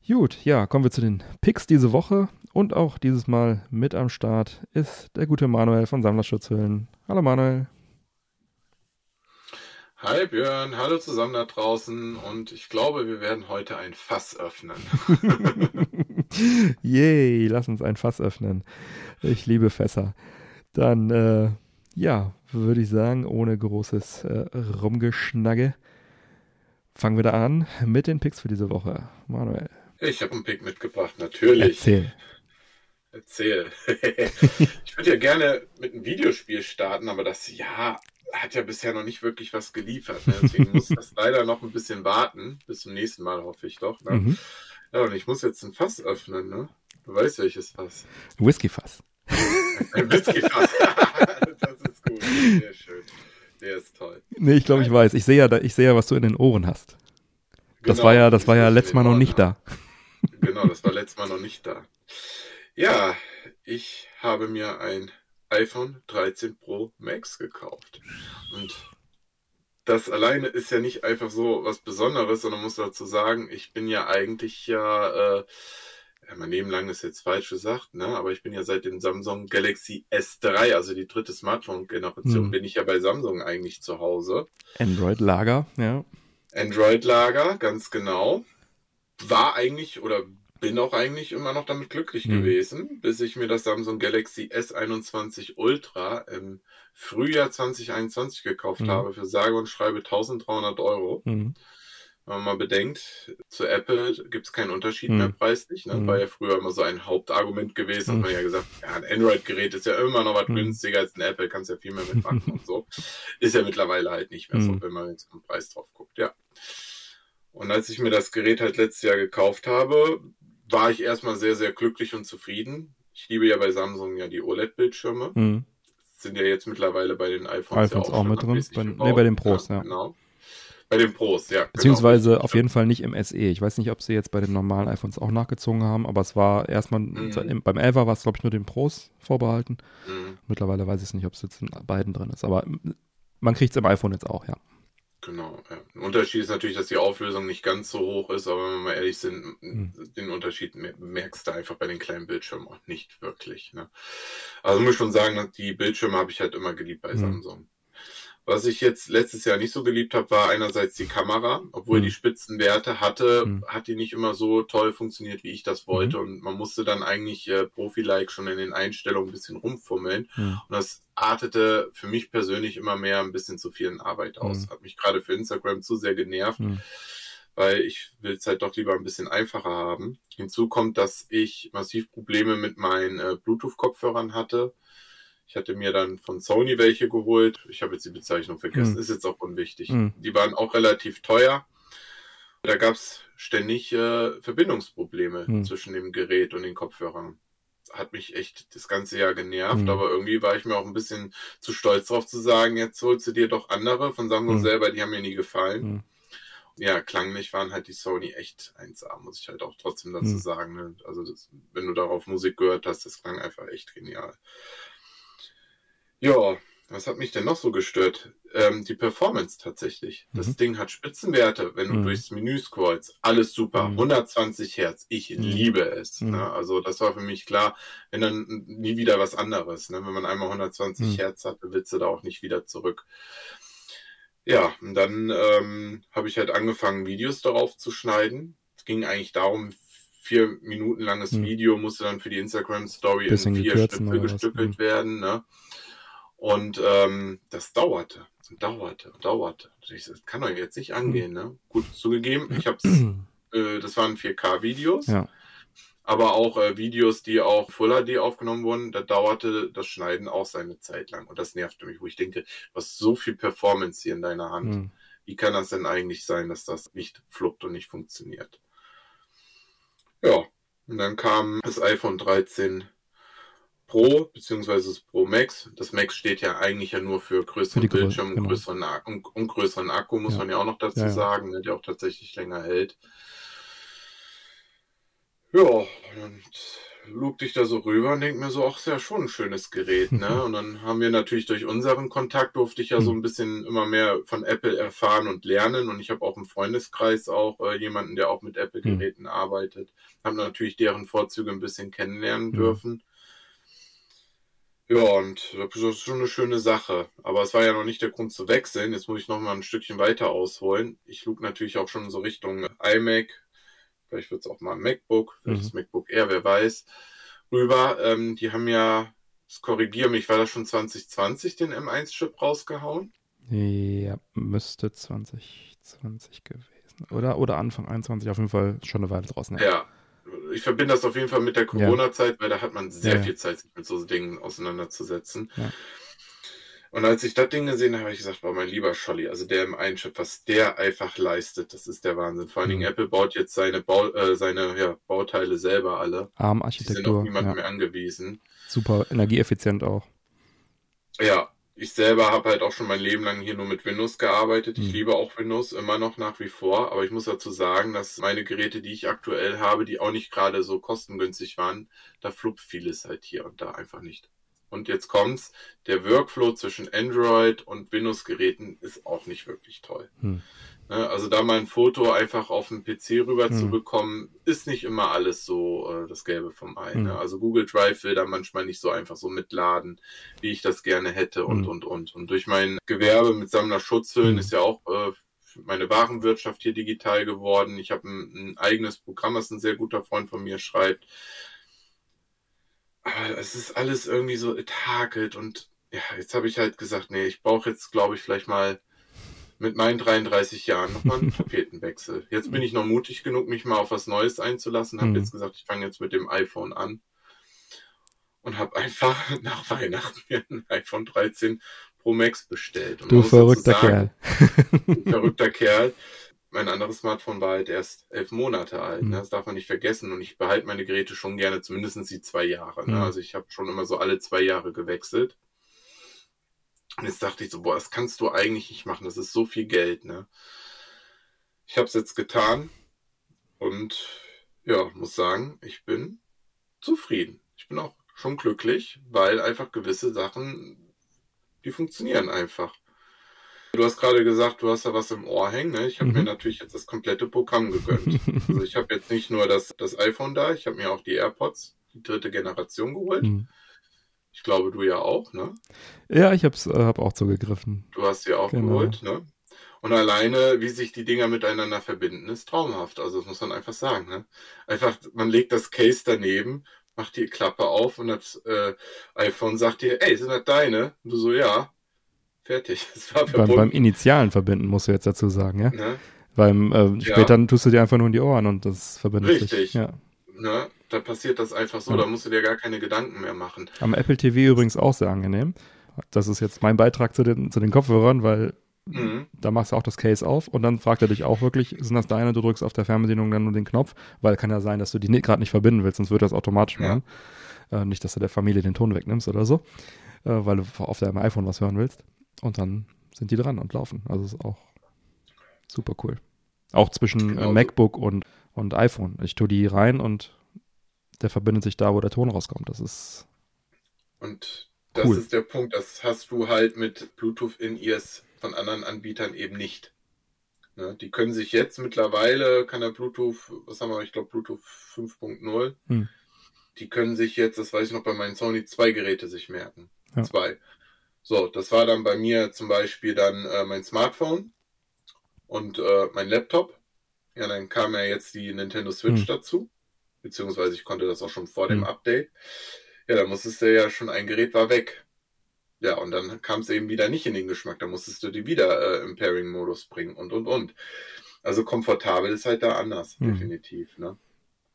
Gut, ja, kommen wir zu den Picks diese Woche. Und auch dieses Mal mit am Start ist der gute Manuel von Sammlerschutzhüllen. Hallo Manuel. Hi Björn, hallo zusammen da draußen und ich glaube, wir werden heute ein Fass öffnen. (laughs) Yay, lass uns ein Fass öffnen. Ich liebe Fässer. Dann, äh, ja, würde ich sagen, ohne großes äh, Rumgeschnagge, fangen wir da an mit den Picks für diese Woche. Manuel. Ich habe einen Pick mitgebracht, natürlich. Erzähl. Erzähl. (laughs) ich würde ja gerne mit einem Videospiel starten, aber das ja hat ja bisher noch nicht wirklich was geliefert. Ne? Deswegen muss das (laughs) leider noch ein bisschen warten. Bis zum nächsten Mal, hoffe ich doch. Ne? Mhm. Ja, und ich muss jetzt ein Fass öffnen. Ne? Du weißt welches Fass. Whisky-Fass. Ein Whisky-Fass. (laughs) das ist gut. Sehr schön. Der ist toll. Nee, ich glaube, ich weiß. Ich sehe ja, ich sehe ja, was du in den Ohren hast. Das genau, war ja, das war ja letztes Mal noch nicht da. Genau, das war letztes Mal noch nicht da. Ja, ich habe mir ein iPhone 13 Pro Max gekauft. Und das alleine ist ja nicht einfach so was Besonderes, sondern muss dazu sagen, ich bin ja eigentlich ja, äh, ja mein Leben lang ist jetzt falsch gesagt, ne? aber ich bin ja seit dem Samsung Galaxy S3, also die dritte Smartphone-Generation, hm. bin ich ja bei Samsung eigentlich zu Hause. Android-Lager, ja. Android-Lager, ganz genau. War eigentlich oder bin auch eigentlich immer noch damit glücklich mhm. gewesen, bis ich mir das Samsung Galaxy S21 Ultra im Frühjahr 2021 gekauft mhm. habe für sage und schreibe 1300 Euro. Mhm. Wenn man mal bedenkt, zu Apple gibt es keinen Unterschied mehr mhm. preislich. Ne? Mhm. War ja früher immer so ein Hauptargument gewesen, hat man ja gesagt, ja, ein Android-Gerät ist ja immer noch was günstiger als ein Apple, kannst ja viel mehr mitmachen und so. Ist ja mittlerweile halt nicht mehr so, wenn man jetzt am Preis drauf guckt, ja. Und als ich mir das Gerät halt letztes Jahr gekauft habe, war ich erstmal sehr, sehr glücklich und zufrieden. Ich liebe ja bei Samsung ja die OLED-Bildschirme. Mhm. Sind ja jetzt mittlerweile bei den iPhones, iPhones ja auch, auch mit drin. Bei, nee, bei den Pros, ja. ja. Genau. Bei den Pros, ja. Genau. Beziehungsweise genau. auf jeden Fall nicht im SE. Ich weiß nicht, ob sie jetzt bei den normalen iPhones auch nachgezogen haben, aber es war erstmal, mhm. beim 11 war es, glaube ich, nur den Pros vorbehalten. Mhm. Mittlerweile weiß ich es nicht, ob es jetzt in beiden drin ist, aber man kriegt es im iPhone jetzt auch, ja. Genau. Ja. Ein Unterschied ist natürlich, dass die Auflösung nicht ganz so hoch ist, aber wenn wir mal ehrlich sind, mhm. den Unterschied merkst du einfach bei den kleinen Bildschirmen auch nicht wirklich. Ne? Also muss ich schon sagen, die Bildschirme habe ich halt immer geliebt bei mhm. Samsung. Was ich jetzt letztes Jahr nicht so geliebt habe, war einerseits die Kamera. Obwohl mhm. die Spitzenwerte hatte, mhm. hat die nicht immer so toll funktioniert, wie ich das wollte. Mhm. Und man musste dann eigentlich äh, Profi-like schon in den Einstellungen ein bisschen rumfummeln. Mhm. Und das artete für mich persönlich immer mehr ein bisschen zu viel Arbeit aus. Mhm. Hat mich gerade für Instagram zu sehr genervt. Mhm. Weil ich will es halt doch lieber ein bisschen einfacher haben. Hinzu kommt, dass ich massiv Probleme mit meinen äh, Bluetooth-Kopfhörern hatte ich hatte mir dann von Sony welche geholt. Ich habe jetzt die Bezeichnung vergessen, mhm. ist jetzt auch unwichtig. Mhm. Die waren auch relativ teuer. Da gab es ständig äh, Verbindungsprobleme mhm. zwischen dem Gerät und den Kopfhörern. hat mich echt das ganze Jahr genervt, aber irgendwie war ich mir auch ein bisschen zu stolz drauf zu sagen, jetzt holst du dir doch andere von Samsung selber, die haben mir nie gefallen. Ja, klanglich waren halt die Sony echt 1A, muss ich halt auch trotzdem dazu sagen. Ne? Also das, wenn du darauf Musik gehört hast, das klang einfach echt genial. Ja, was hat mich denn noch so gestört? Ähm, die Performance tatsächlich. Das Mhm. Ding hat Spitzenwerte, wenn du Mhm. durchs Menü scrollst. Alles super. Mhm. 120 Hertz. Ich Mhm. liebe es. Mhm. Ne? Also das war für mich klar, wenn dann nie wieder was anderes. Ne? Wenn man einmal 120 Mhm. Hertz hatte, willst du da auch nicht wieder zurück. Ja, und dann ähm, habe ich halt angefangen, Videos darauf zu schneiden. Es ging eigentlich darum, vier Minuten langes. Video musste dann für die Instagram Story in vier Stücke gestückelt werden. Ne? Und ähm, das dauerte und dauerte und dauerte. Ich das kann doch jetzt nicht angehen. Ne? Gut, zugegeben, ich habe (clears throat) äh, das waren 4K-Videos. Ja. Aber auch äh, Videos, die auch Full HD aufgenommen wurden, da dauerte das Schneiden auch seine Zeit lang. Und das nervte mich, wo ich denke, du hast so viel Performance hier in deiner Hand. Mhm. Wie kann das denn eigentlich sein, dass das nicht fluppt und nicht funktioniert? Ja, und dann kam das iPhone 13 Pro beziehungsweise das Pro Max. Das Max steht ja eigentlich ja nur für Für größeren Grö- Bildschirm und, genau. größeren Akku, und, und größeren Akku, muss Ja. man ja auch noch dazu Ja, ja. sagen, ne, der auch tatsächlich länger hält. Ja, und lugte ich da so rüber und denk mir so, ach, ist ja schon ein schönes Gerät, ne? (laughs) Und dann haben wir natürlich durch unseren Kontakt durfte ich ja so Hm. ein bisschen immer mehr von Apple erfahren und lernen. Und ich habe auch im Freundeskreis auch äh, jemanden, der auch mit Hm. Apple-Geräten arbeitet. Habe natürlich deren Vorzüge ein bisschen kennenlernen Hm. dürfen. Ja, und das ist schon eine schöne Sache. Aber es war ja noch nicht der Grund zu wechseln. Jetzt muss ich noch mal ein Stückchen weiter ausholen. Ich lug natürlich auch schon so Richtung iMac. Vielleicht wird es auch mal ein MacBook, vielleicht Mhm. das MacBook Air, wer weiß. Rüber. Ähm, die haben ja, das korrigiere mich, war das schon 2020 den M1-Chip rausgehauen? Ja, müsste 2020 gewesen. Oder, oder Anfang 21, auf jeden Fall schon eine Weile draußen. Ja. Ich verbinde das auf jeden Fall mit der Corona-Zeit, weil da hat man sehr viel Zeit, sich mit so Dingen auseinanderzusetzen. Und als ich das Ding gesehen habe, habe ich gesagt, boah, mein lieber Scholli, also der im Einchip, was der einfach leistet, das ist der Wahnsinn. Vor allen Dingen Mhm. Apple baut jetzt seine, Bau, äh, seine ja, Bauteile selber alle. Die sind auf niemanden Ja. mehr angewiesen. Super energieeffizient auch. Ja, ich selber habe halt auch schon mein Leben lang hier nur mit Windows gearbeitet. Ich Mhm. liebe auch Windows immer noch nach wie vor, aber ich muss dazu sagen, dass meine Geräte, die ich aktuell habe, die auch nicht gerade so kostengünstig waren, da fluppt vieles halt hier und da einfach nicht. Und jetzt kommt's, der Workflow zwischen Android und Windows-Geräten ist auch nicht wirklich toll. Hm. Ne, Also da mal ein Foto einfach auf den PC rüber zu Hm. bekommen, ist nicht immer alles so äh, das Gelbe vom Ei. Hm. Ne? Also Google Drive will da manchmal nicht so einfach so mitladen, wie ich das gerne hätte und Hm. und und. Und durch mein Gewerbe mit Sammlerschutzhüllen Hm. ist ja auch äh, meine Warenwirtschaft hier digital geworden. Ich habe ein, ein eigenes Programm, was ein sehr guter Freund von mir schreibt. Aber es ist alles irgendwie so, es hakelt und ja, jetzt habe ich halt gesagt, nee, ich brauche jetzt, glaube ich, vielleicht mal mit meinen 33 Jahren nochmal einen (laughs) Tapetenwechsel. Jetzt bin ich noch mutig genug, mich mal auf was Neues einzulassen. Habe Mhm. jetzt gesagt, ich fange jetzt mit dem iPhone an und habe einfach (laughs) nach Weihnachten mir ein iPhone 13 Pro Max bestellt. Und Du verrückter sagen, Kerl. verrückter (laughs) Kerl. Mein anderes Smartphone war halt erst elf Monate alt. Mhm. Ne? Das darf man nicht vergessen. Und ich behalte meine Geräte schon gerne, zumindest die zwei Jahre. Ne? Mhm. Also ich habe schon immer so alle zwei Jahre gewechselt. Und jetzt dachte ich so, boah, das kannst du eigentlich nicht machen. Das ist so viel Geld. Ne? Ich habe es jetzt getan. Und ja, muss sagen, ich bin zufrieden. Ich bin auch schon glücklich, weil einfach gewisse Sachen, die funktionieren einfach. Du hast gerade gesagt, du hast da was im Ohr hängen. Ne? Ich habe Mhm. mir natürlich jetzt das komplette Programm gegönnt. (laughs) Also ich habe jetzt nicht nur das, das iPhone da, ich habe mir auch die AirPods, die dritte Generation geholt. Hm. Ich glaube, du ja auch, ne? Ja, ich hab's, äh, hab auch zugegriffen. Du hast sie auch Genau. geholt, ne? Und alleine, wie sich die Dinger miteinander verbinden, ist traumhaft. Also das muss man einfach sagen, ne? Einfach, man legt das Case daneben, macht die Klappe auf und das äh, iPhone sagt dir, ey, sind das deine? Und du so, ja. Fertig. (laughs) Es war Beim, verbunden. beim Initialen verbinden, musst du jetzt dazu sagen, ja? ne? Beim äh, Ja. später tust du dir einfach nur in die Ohren und das verbindet sich. Richtig. Ja. Ne? Da passiert das einfach so, Ja. da musst du dir gar keine Gedanken mehr machen. Am Apple TV übrigens auch sehr angenehm. Das ist jetzt mein Beitrag zu den, zu den Kopfhörern, weil Mhm. da machst du auch das Case auf und dann fragt er dich auch wirklich, sind das deine? Du drückst auf der Fernbedienung dann nur den Knopf, weil kann ja sein, dass du die gerade nicht verbinden willst, sonst wird das automatisch Ja. machen. Äh, nicht, dass du der Familie den Ton wegnimmst oder so, äh, weil du auf deinem iPhone was hören willst. Und dann sind die dran und laufen. Also ist auch super cool. Auch zwischen Genau äh. MacBook und, und iPhone. Ich tue die rein und der verbindet sich da, wo der Ton rauskommt. Das ist Und das Cool. ist der Punkt, das hast du halt mit Bluetooth in ears von anderen Anbietern eben nicht. Ne? Die können sich jetzt mittlerweile, kann der Bluetooth, was haben wir, ich glaube Bluetooth 5.0, Hm. die können sich jetzt, das weiß ich noch bei meinen Sony, zwei Geräte sich merken. Ja. Zwei. So, das war dann bei mir zum Beispiel dann äh, mein Smartphone und äh, mein Laptop. Ja, dann kam ja jetzt die Nintendo Switch Hm. dazu. Beziehungsweise ich konnte das auch schon vor dem Hm. Update. Ja, da musstest du ja schon, ein Gerät war weg. Ja, und dann kam es eben wieder nicht in den Geschmack. Da musstest du die wieder äh, im Pairing-Modus bringen und, und, und. Also komfortabel ist halt da anders, Hm. definitiv. Ne?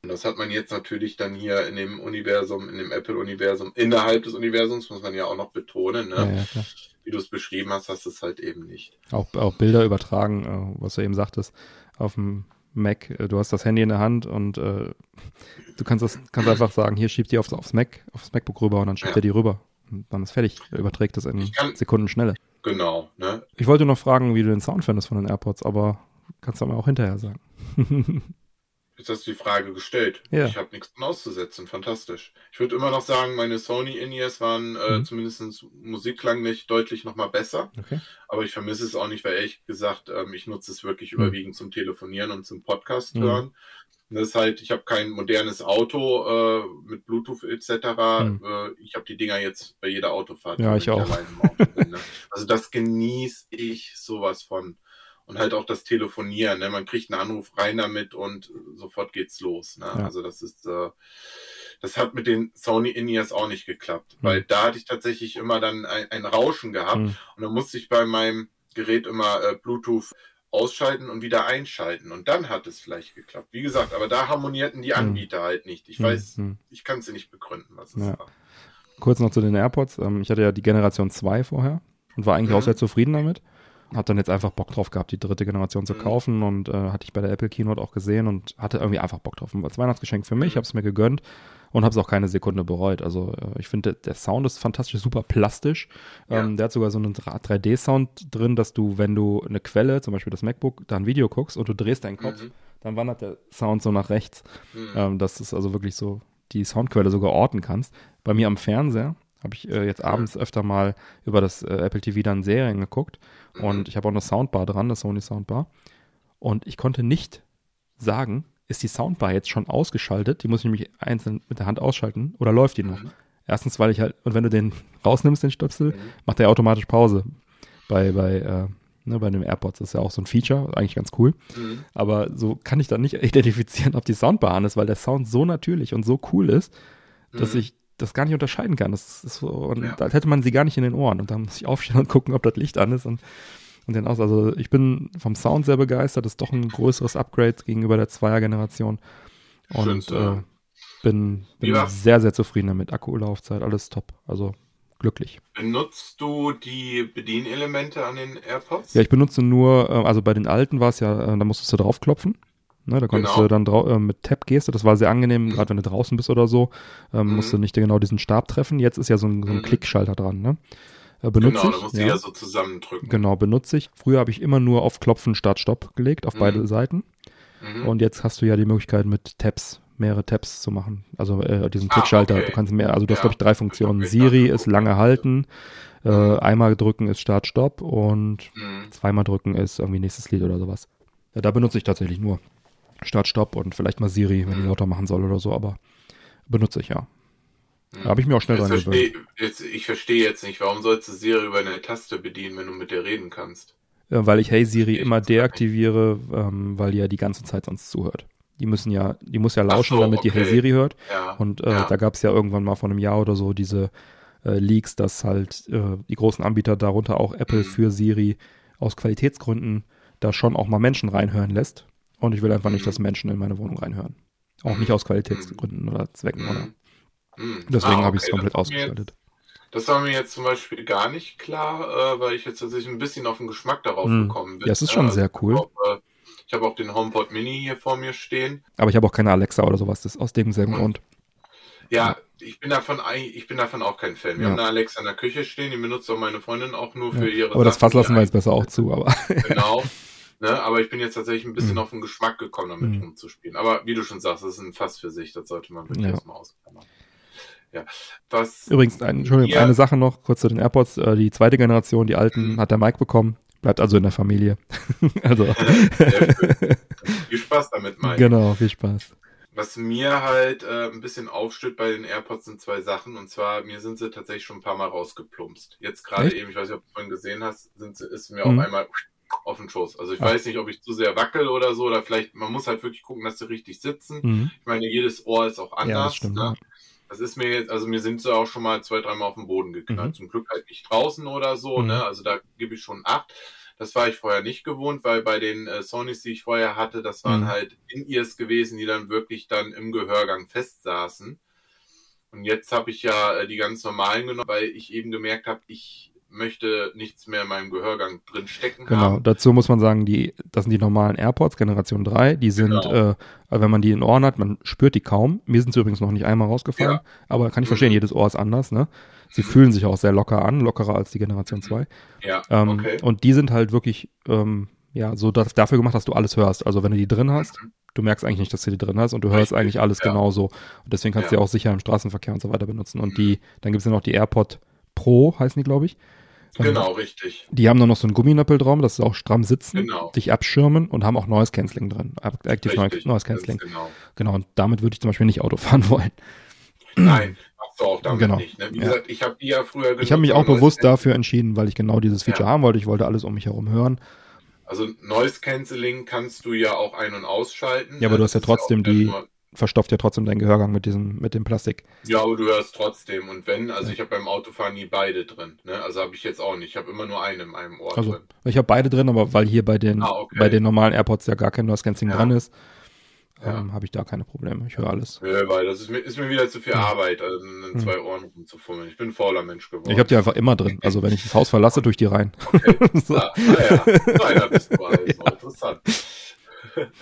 Und das hat man jetzt natürlich dann hier in dem Universum, in dem Apple-Universum, innerhalb des Universums, muss man ja auch noch betonen. Ne? ja, ja. Wie du es beschrieben hast, hast du es halt eben nicht. auch, auch Bilder übertragen, äh, was du eben sagtest, auf dem Mac. Äh, du hast das Handy in der Hand und äh, du kannst das kannst einfach sagen, hier schiebt die aufs, aufs Mac, aufs MacBook rüber und dann schiebt Ja. er die rüber. Und dann ist fertig. Er überträgt das in kann- Sekundenschnelle. Genau, ne? Ich wollte noch fragen, wie du den Sound findest von den AirPods, aber kannst du mir auch hinterher sagen. (laughs) Jetzt hast du die Frage gestellt. Ja. Ich habe nichts auszusetzen. Fantastisch. Ich würde immer noch sagen, meine Sony In-Ears waren äh, Mhm. zumindest musikklanglich deutlich nochmal besser. okay. Aber ich vermisse es auch nicht, weil ehrlich gesagt, ähm, ich nutze es wirklich Mhm. überwiegend zum Telefonieren und zum Podcast Mhm. hören. Das ist halt, ich habe kein modernes Auto äh, mit Bluetooth etc. Mhm. Äh, ich habe die Dinger jetzt bei jeder Autofahrt. Ja, ich auch. bin, ne? Also das genieße ich sowas von. Und halt auch das Telefonieren. Ne? Man kriegt einen Anruf rein damit und sofort geht's los. Ne? Ja. Also das ist, äh, das hat mit den Sony In-Ears auch nicht geklappt. Mhm. Weil da hatte ich tatsächlich immer dann ein, ein Rauschen gehabt. Mhm. Und dann musste ich bei meinem Gerät immer äh, Bluetooth ausschalten und wieder einschalten. Und dann hat es vielleicht geklappt. Wie gesagt, aber da harmonierten die Anbieter halt nicht. Ich weiß, Mhm. ich kann es dir nicht begründen, was es Ja. war. Kurz noch zu den AirPods. Ähm, ich hatte ja die Generation 2 vorher und war eigentlich Mhm. auch sehr zufrieden damit. Hab dann jetzt einfach Bock drauf gehabt, die dritte Generation zu Mhm. kaufen und äh, hatte ich bei der Apple Keynote auch gesehen und hatte irgendwie einfach Bock drauf. Und Als Weihnachtsgeschenk für mich, Mhm. habe es mir gegönnt und habe es auch keine Sekunde bereut. Also äh, ich finde, der, der Sound ist fantastisch, super plastisch. Ähm, Ja. Der hat sogar so einen 3D-Sound drin, dass du, wenn du eine Quelle, zum Beispiel das MacBook, da ein Video guckst und du drehst deinen Kopf, Mhm. dann wandert der Sound so nach rechts. Mhm. Ähm, dass du also wirklich so die Soundquelle sogar orten kannst. Bei mir am Fernseher habe ich äh, jetzt abends öfter mal über das äh, Apple TV dann Serien geguckt Mhm. und ich habe auch eine Soundbar dran, das Sony Soundbar. Und ich konnte nicht sagen, ist die Soundbar jetzt schon ausgeschaltet? Die muss ich nämlich einzeln mit der Hand ausschalten oder läuft die noch? Mhm. Erstens, weil ich halt, und wenn du den (laughs) rausnimmst, den Stöpsel, Mhm. macht der automatisch Pause. Bei, bei, äh, ne, bei den AirPods Das ist ja auch so ein Feature, eigentlich ganz cool. Mhm. Aber so kann ich dann nicht (laughs) identifizieren, ob die Soundbar an ist, weil der Sound so natürlich und so cool ist, dass Mhm. ich das gar nicht unterscheiden kann. Das ist so, und Ja. als hätte man sie gar nicht in den Ohren. Und dann muss ich aufstehen und gucken, ob das Licht an ist und, und den aus. Also ich bin vom Sound sehr begeistert. Das ist doch ein größeres Upgrade gegenüber der Zweier-Generation. Und Schönste, äh, ja. bin, bin war's? sehr, sehr zufrieden damit. Akkulaufzeit, alles top. Also glücklich. Benutzt du die Bedienelemente an den AirPods? Ja, ich benutze nur, äh, also bei den alten war es ja, äh, da musstest du draufklopfen. Ne, da konntest Genau. du dann äh, mit Tab-Geste, das war sehr angenehm, Mhm. gerade wenn du draußen bist oder so, ähm, Mhm. musst du nicht genau diesen Stab treffen. Jetzt ist ja so ein, so ein Mhm. Klickschalter dran. Ne? Äh, benutze genau, da ich. musst du ja. ja so zusammendrücken. Genau, benutze ich. Früher habe ich immer nur auf Klopfen, Start, Stopp gelegt, auf Mhm. beide Seiten. Mhm. Und jetzt hast du ja die Möglichkeit mit Tabs, mehrere Tabs zu machen. Also äh, diesen Ah, Klickschalter. okay. Du kannst mehr, also du hast Ja, glaube ich drei Funktionen. ich Siri ist lange halten, äh, Mhm. einmal drücken ist Start, Stopp und Mhm. zweimal drücken ist irgendwie nächstes Lied oder sowas. Ja, da benutze ich tatsächlich nur Start, Stopp und vielleicht mal Siri, wenn die Mhm. lauter machen soll oder so, aber benutze ich ja. Mhm. Da habe ich mir auch schnell dran versteh, jetzt, ich verstehe jetzt nicht, warum sollst du Siri über eine Taste bedienen, wenn du mit der reden kannst? Äh, weil ich Hey Siri Ich immer deaktiviere, ähm, weil die ja die ganze Zeit sonst zuhört. Die müssen ja, die muss ja lauschen, so, damit die Hey okay. Siri hört. Ja. Und äh, ja. da gab es ja irgendwann mal vor einem Jahr oder so diese äh, Leaks, dass halt äh, die großen Anbieter, darunter auch Apple Mhm. für Siri, aus Qualitätsgründen da schon auch mal Menschen reinhören lässt. Und ich will einfach nicht, Mhm. dass Menschen in meine Wohnung reinhören. Auch Mhm. nicht aus Qualitätsgründen oder Zwecken. Oder. Mhm. Deswegen Ah, habe ich es okay, komplett das ausgeschaltet. Das war mir jetzt zum Beispiel gar nicht klar, äh, weil ich jetzt tatsächlich ein bisschen auf den Geschmack darauf Hm. gekommen bin. Ja, es ist schon Also sehr ich cool. Auch, äh, ich habe auch den HomePod Mini hier vor mir stehen. Aber ich habe auch keine Alexa oder sowas, das ist aus demselben Mhm. Grund. Ja, ich bin davon ich bin davon auch kein Fan. Wir Ja. haben eine Alexa in der Küche stehen, die benutzt auch meine Freundin auch nur Ja. für ihre Aber das Sachen, Fass die lassen wir jetzt besser auch zu, aber Genau. (laughs) Ne, aber ich bin jetzt tatsächlich ein bisschen Mhm. auf den Geschmack gekommen, damit Mhm. rumzuspielen. Aber wie du schon sagst, das ist ein Fass für sich, das sollte man wirklich Ja. erstmal ausklammern. Ja. Was übrigens, ein, Entschuldigung, Ja. eine Sache noch, kurz zu den AirPods. Äh, die zweite Generation, die alten, Mhm. hat der Mike bekommen. Bleibt also in der Familie. (laughs) also, (laughs) viel Spaß damit, Mike. genau, viel Spaß. Was mir halt äh, ein bisschen aufstößt bei den AirPods sind zwei Sachen. Und zwar, mir sind sie tatsächlich schon ein paar Mal rausgeplumpst. Jetzt gerade eben, ich weiß nicht, ob du vorhin gesehen hast, sind sie, ist mir Mhm. auf einmal auf den Schoß. Also ich Ach. weiß nicht, ob ich zu sehr wackel oder so, oder vielleicht, man muss halt wirklich gucken, dass sie richtig sitzen. Mhm. Ich meine, jedes Ohr ist auch anders. Ja, das stimmt. ne? Ja. Das ist mir jetzt, also mir sind sie auch schon mal zwei, dreimal auf den Boden geknallt. Mhm. Zum Glück halt nicht draußen oder so, Mhm. ne? Also da gebe ich schon acht. Das war ich vorher nicht gewohnt, weil bei den äh, Sonys, die ich vorher hatte, das waren Mhm. halt In-Ears gewesen, die dann wirklich dann im Gehörgang festsaßen. Und jetzt habe ich ja äh, die ganz normalen genommen, weil ich eben gemerkt habe, ich möchte nichts mehr in meinem Gehörgang drin stecken Genau, haben. dazu muss man sagen, die, das sind die normalen AirPods, Generation 3. Die sind, Genau. äh, wenn man die in Ohren hat, man spürt die kaum. Mir sind sie übrigens noch nicht einmal rausgefallen. Ja. Aber kann ich verstehen, Mhm. jedes Ohr ist anders. Ne? Sie fühlen sich auch sehr locker an, lockerer als die Generation 2. Ja, Ähm, okay. Und die sind halt wirklich, ähm, ja, so dass, dafür gemacht, dass du alles hörst. Also wenn du die drin hast, du merkst eigentlich nicht, dass du die drin hast und du hörst Richtig, eigentlich alles ja. genauso. Und deswegen kannst du Ja. die auch sicher im Straßenverkehr und so weiter benutzen. Und die, dann gibt es ja noch die AirPod Pro, heißen die, glaube ich. Ähm, Genau, richtig. Die haben nur noch so einen Gumminöppel drauf, dass sie auch stramm sitzen, Genau. dich abschirmen und haben auch Noise Cancelling drin. Active richtig. Noise Cancelling. Genau. Genau, und damit würde ich zum Beispiel nicht Auto (laughs) fahren wollen. Nein, machst du auch damit Genau. nicht. Ne? Wie Ja. gesagt, ich habe ja früher Ich habe mich auch bewusst dafür entschieden, weil ich genau dieses Feature Ja. haben wollte. Ich wollte alles um mich herum hören. Also Noise Cancelling kannst du ja auch ein- und ausschalten. Ja, aber ne? du hast ja Das ist trotzdem die- Nur, Verstopft ja trotzdem deinen Gehörgang mit diesem, mit dem Plastik. ja, aber du hörst trotzdem. Und wenn, also Ja. ich habe beim Autofahren nie beide drin. Ne? Also habe ich jetzt auch nicht. Ich habe immer nur einen in einem Ohr Also, drin. ich habe beide drin, aber weil hier bei den, Ah, okay. bei den normalen AirPods ja gar kein Noise Cancelling Ja. dran ist, Ja. ähm, habe ich da keine Probleme. Ich höre alles. Ja, weil das ist mir, ist mir wieder zu viel. Arbeit, also in Hm. zwei Ohren rumzufummeln. Ich bin ein fauler Mensch geworden. Ich habe die einfach immer drin. Also wenn ich das Haus verlasse, durch die rein. (laughs) so. Ah, ah ja, so einer bist du also. Interessant. (laughs)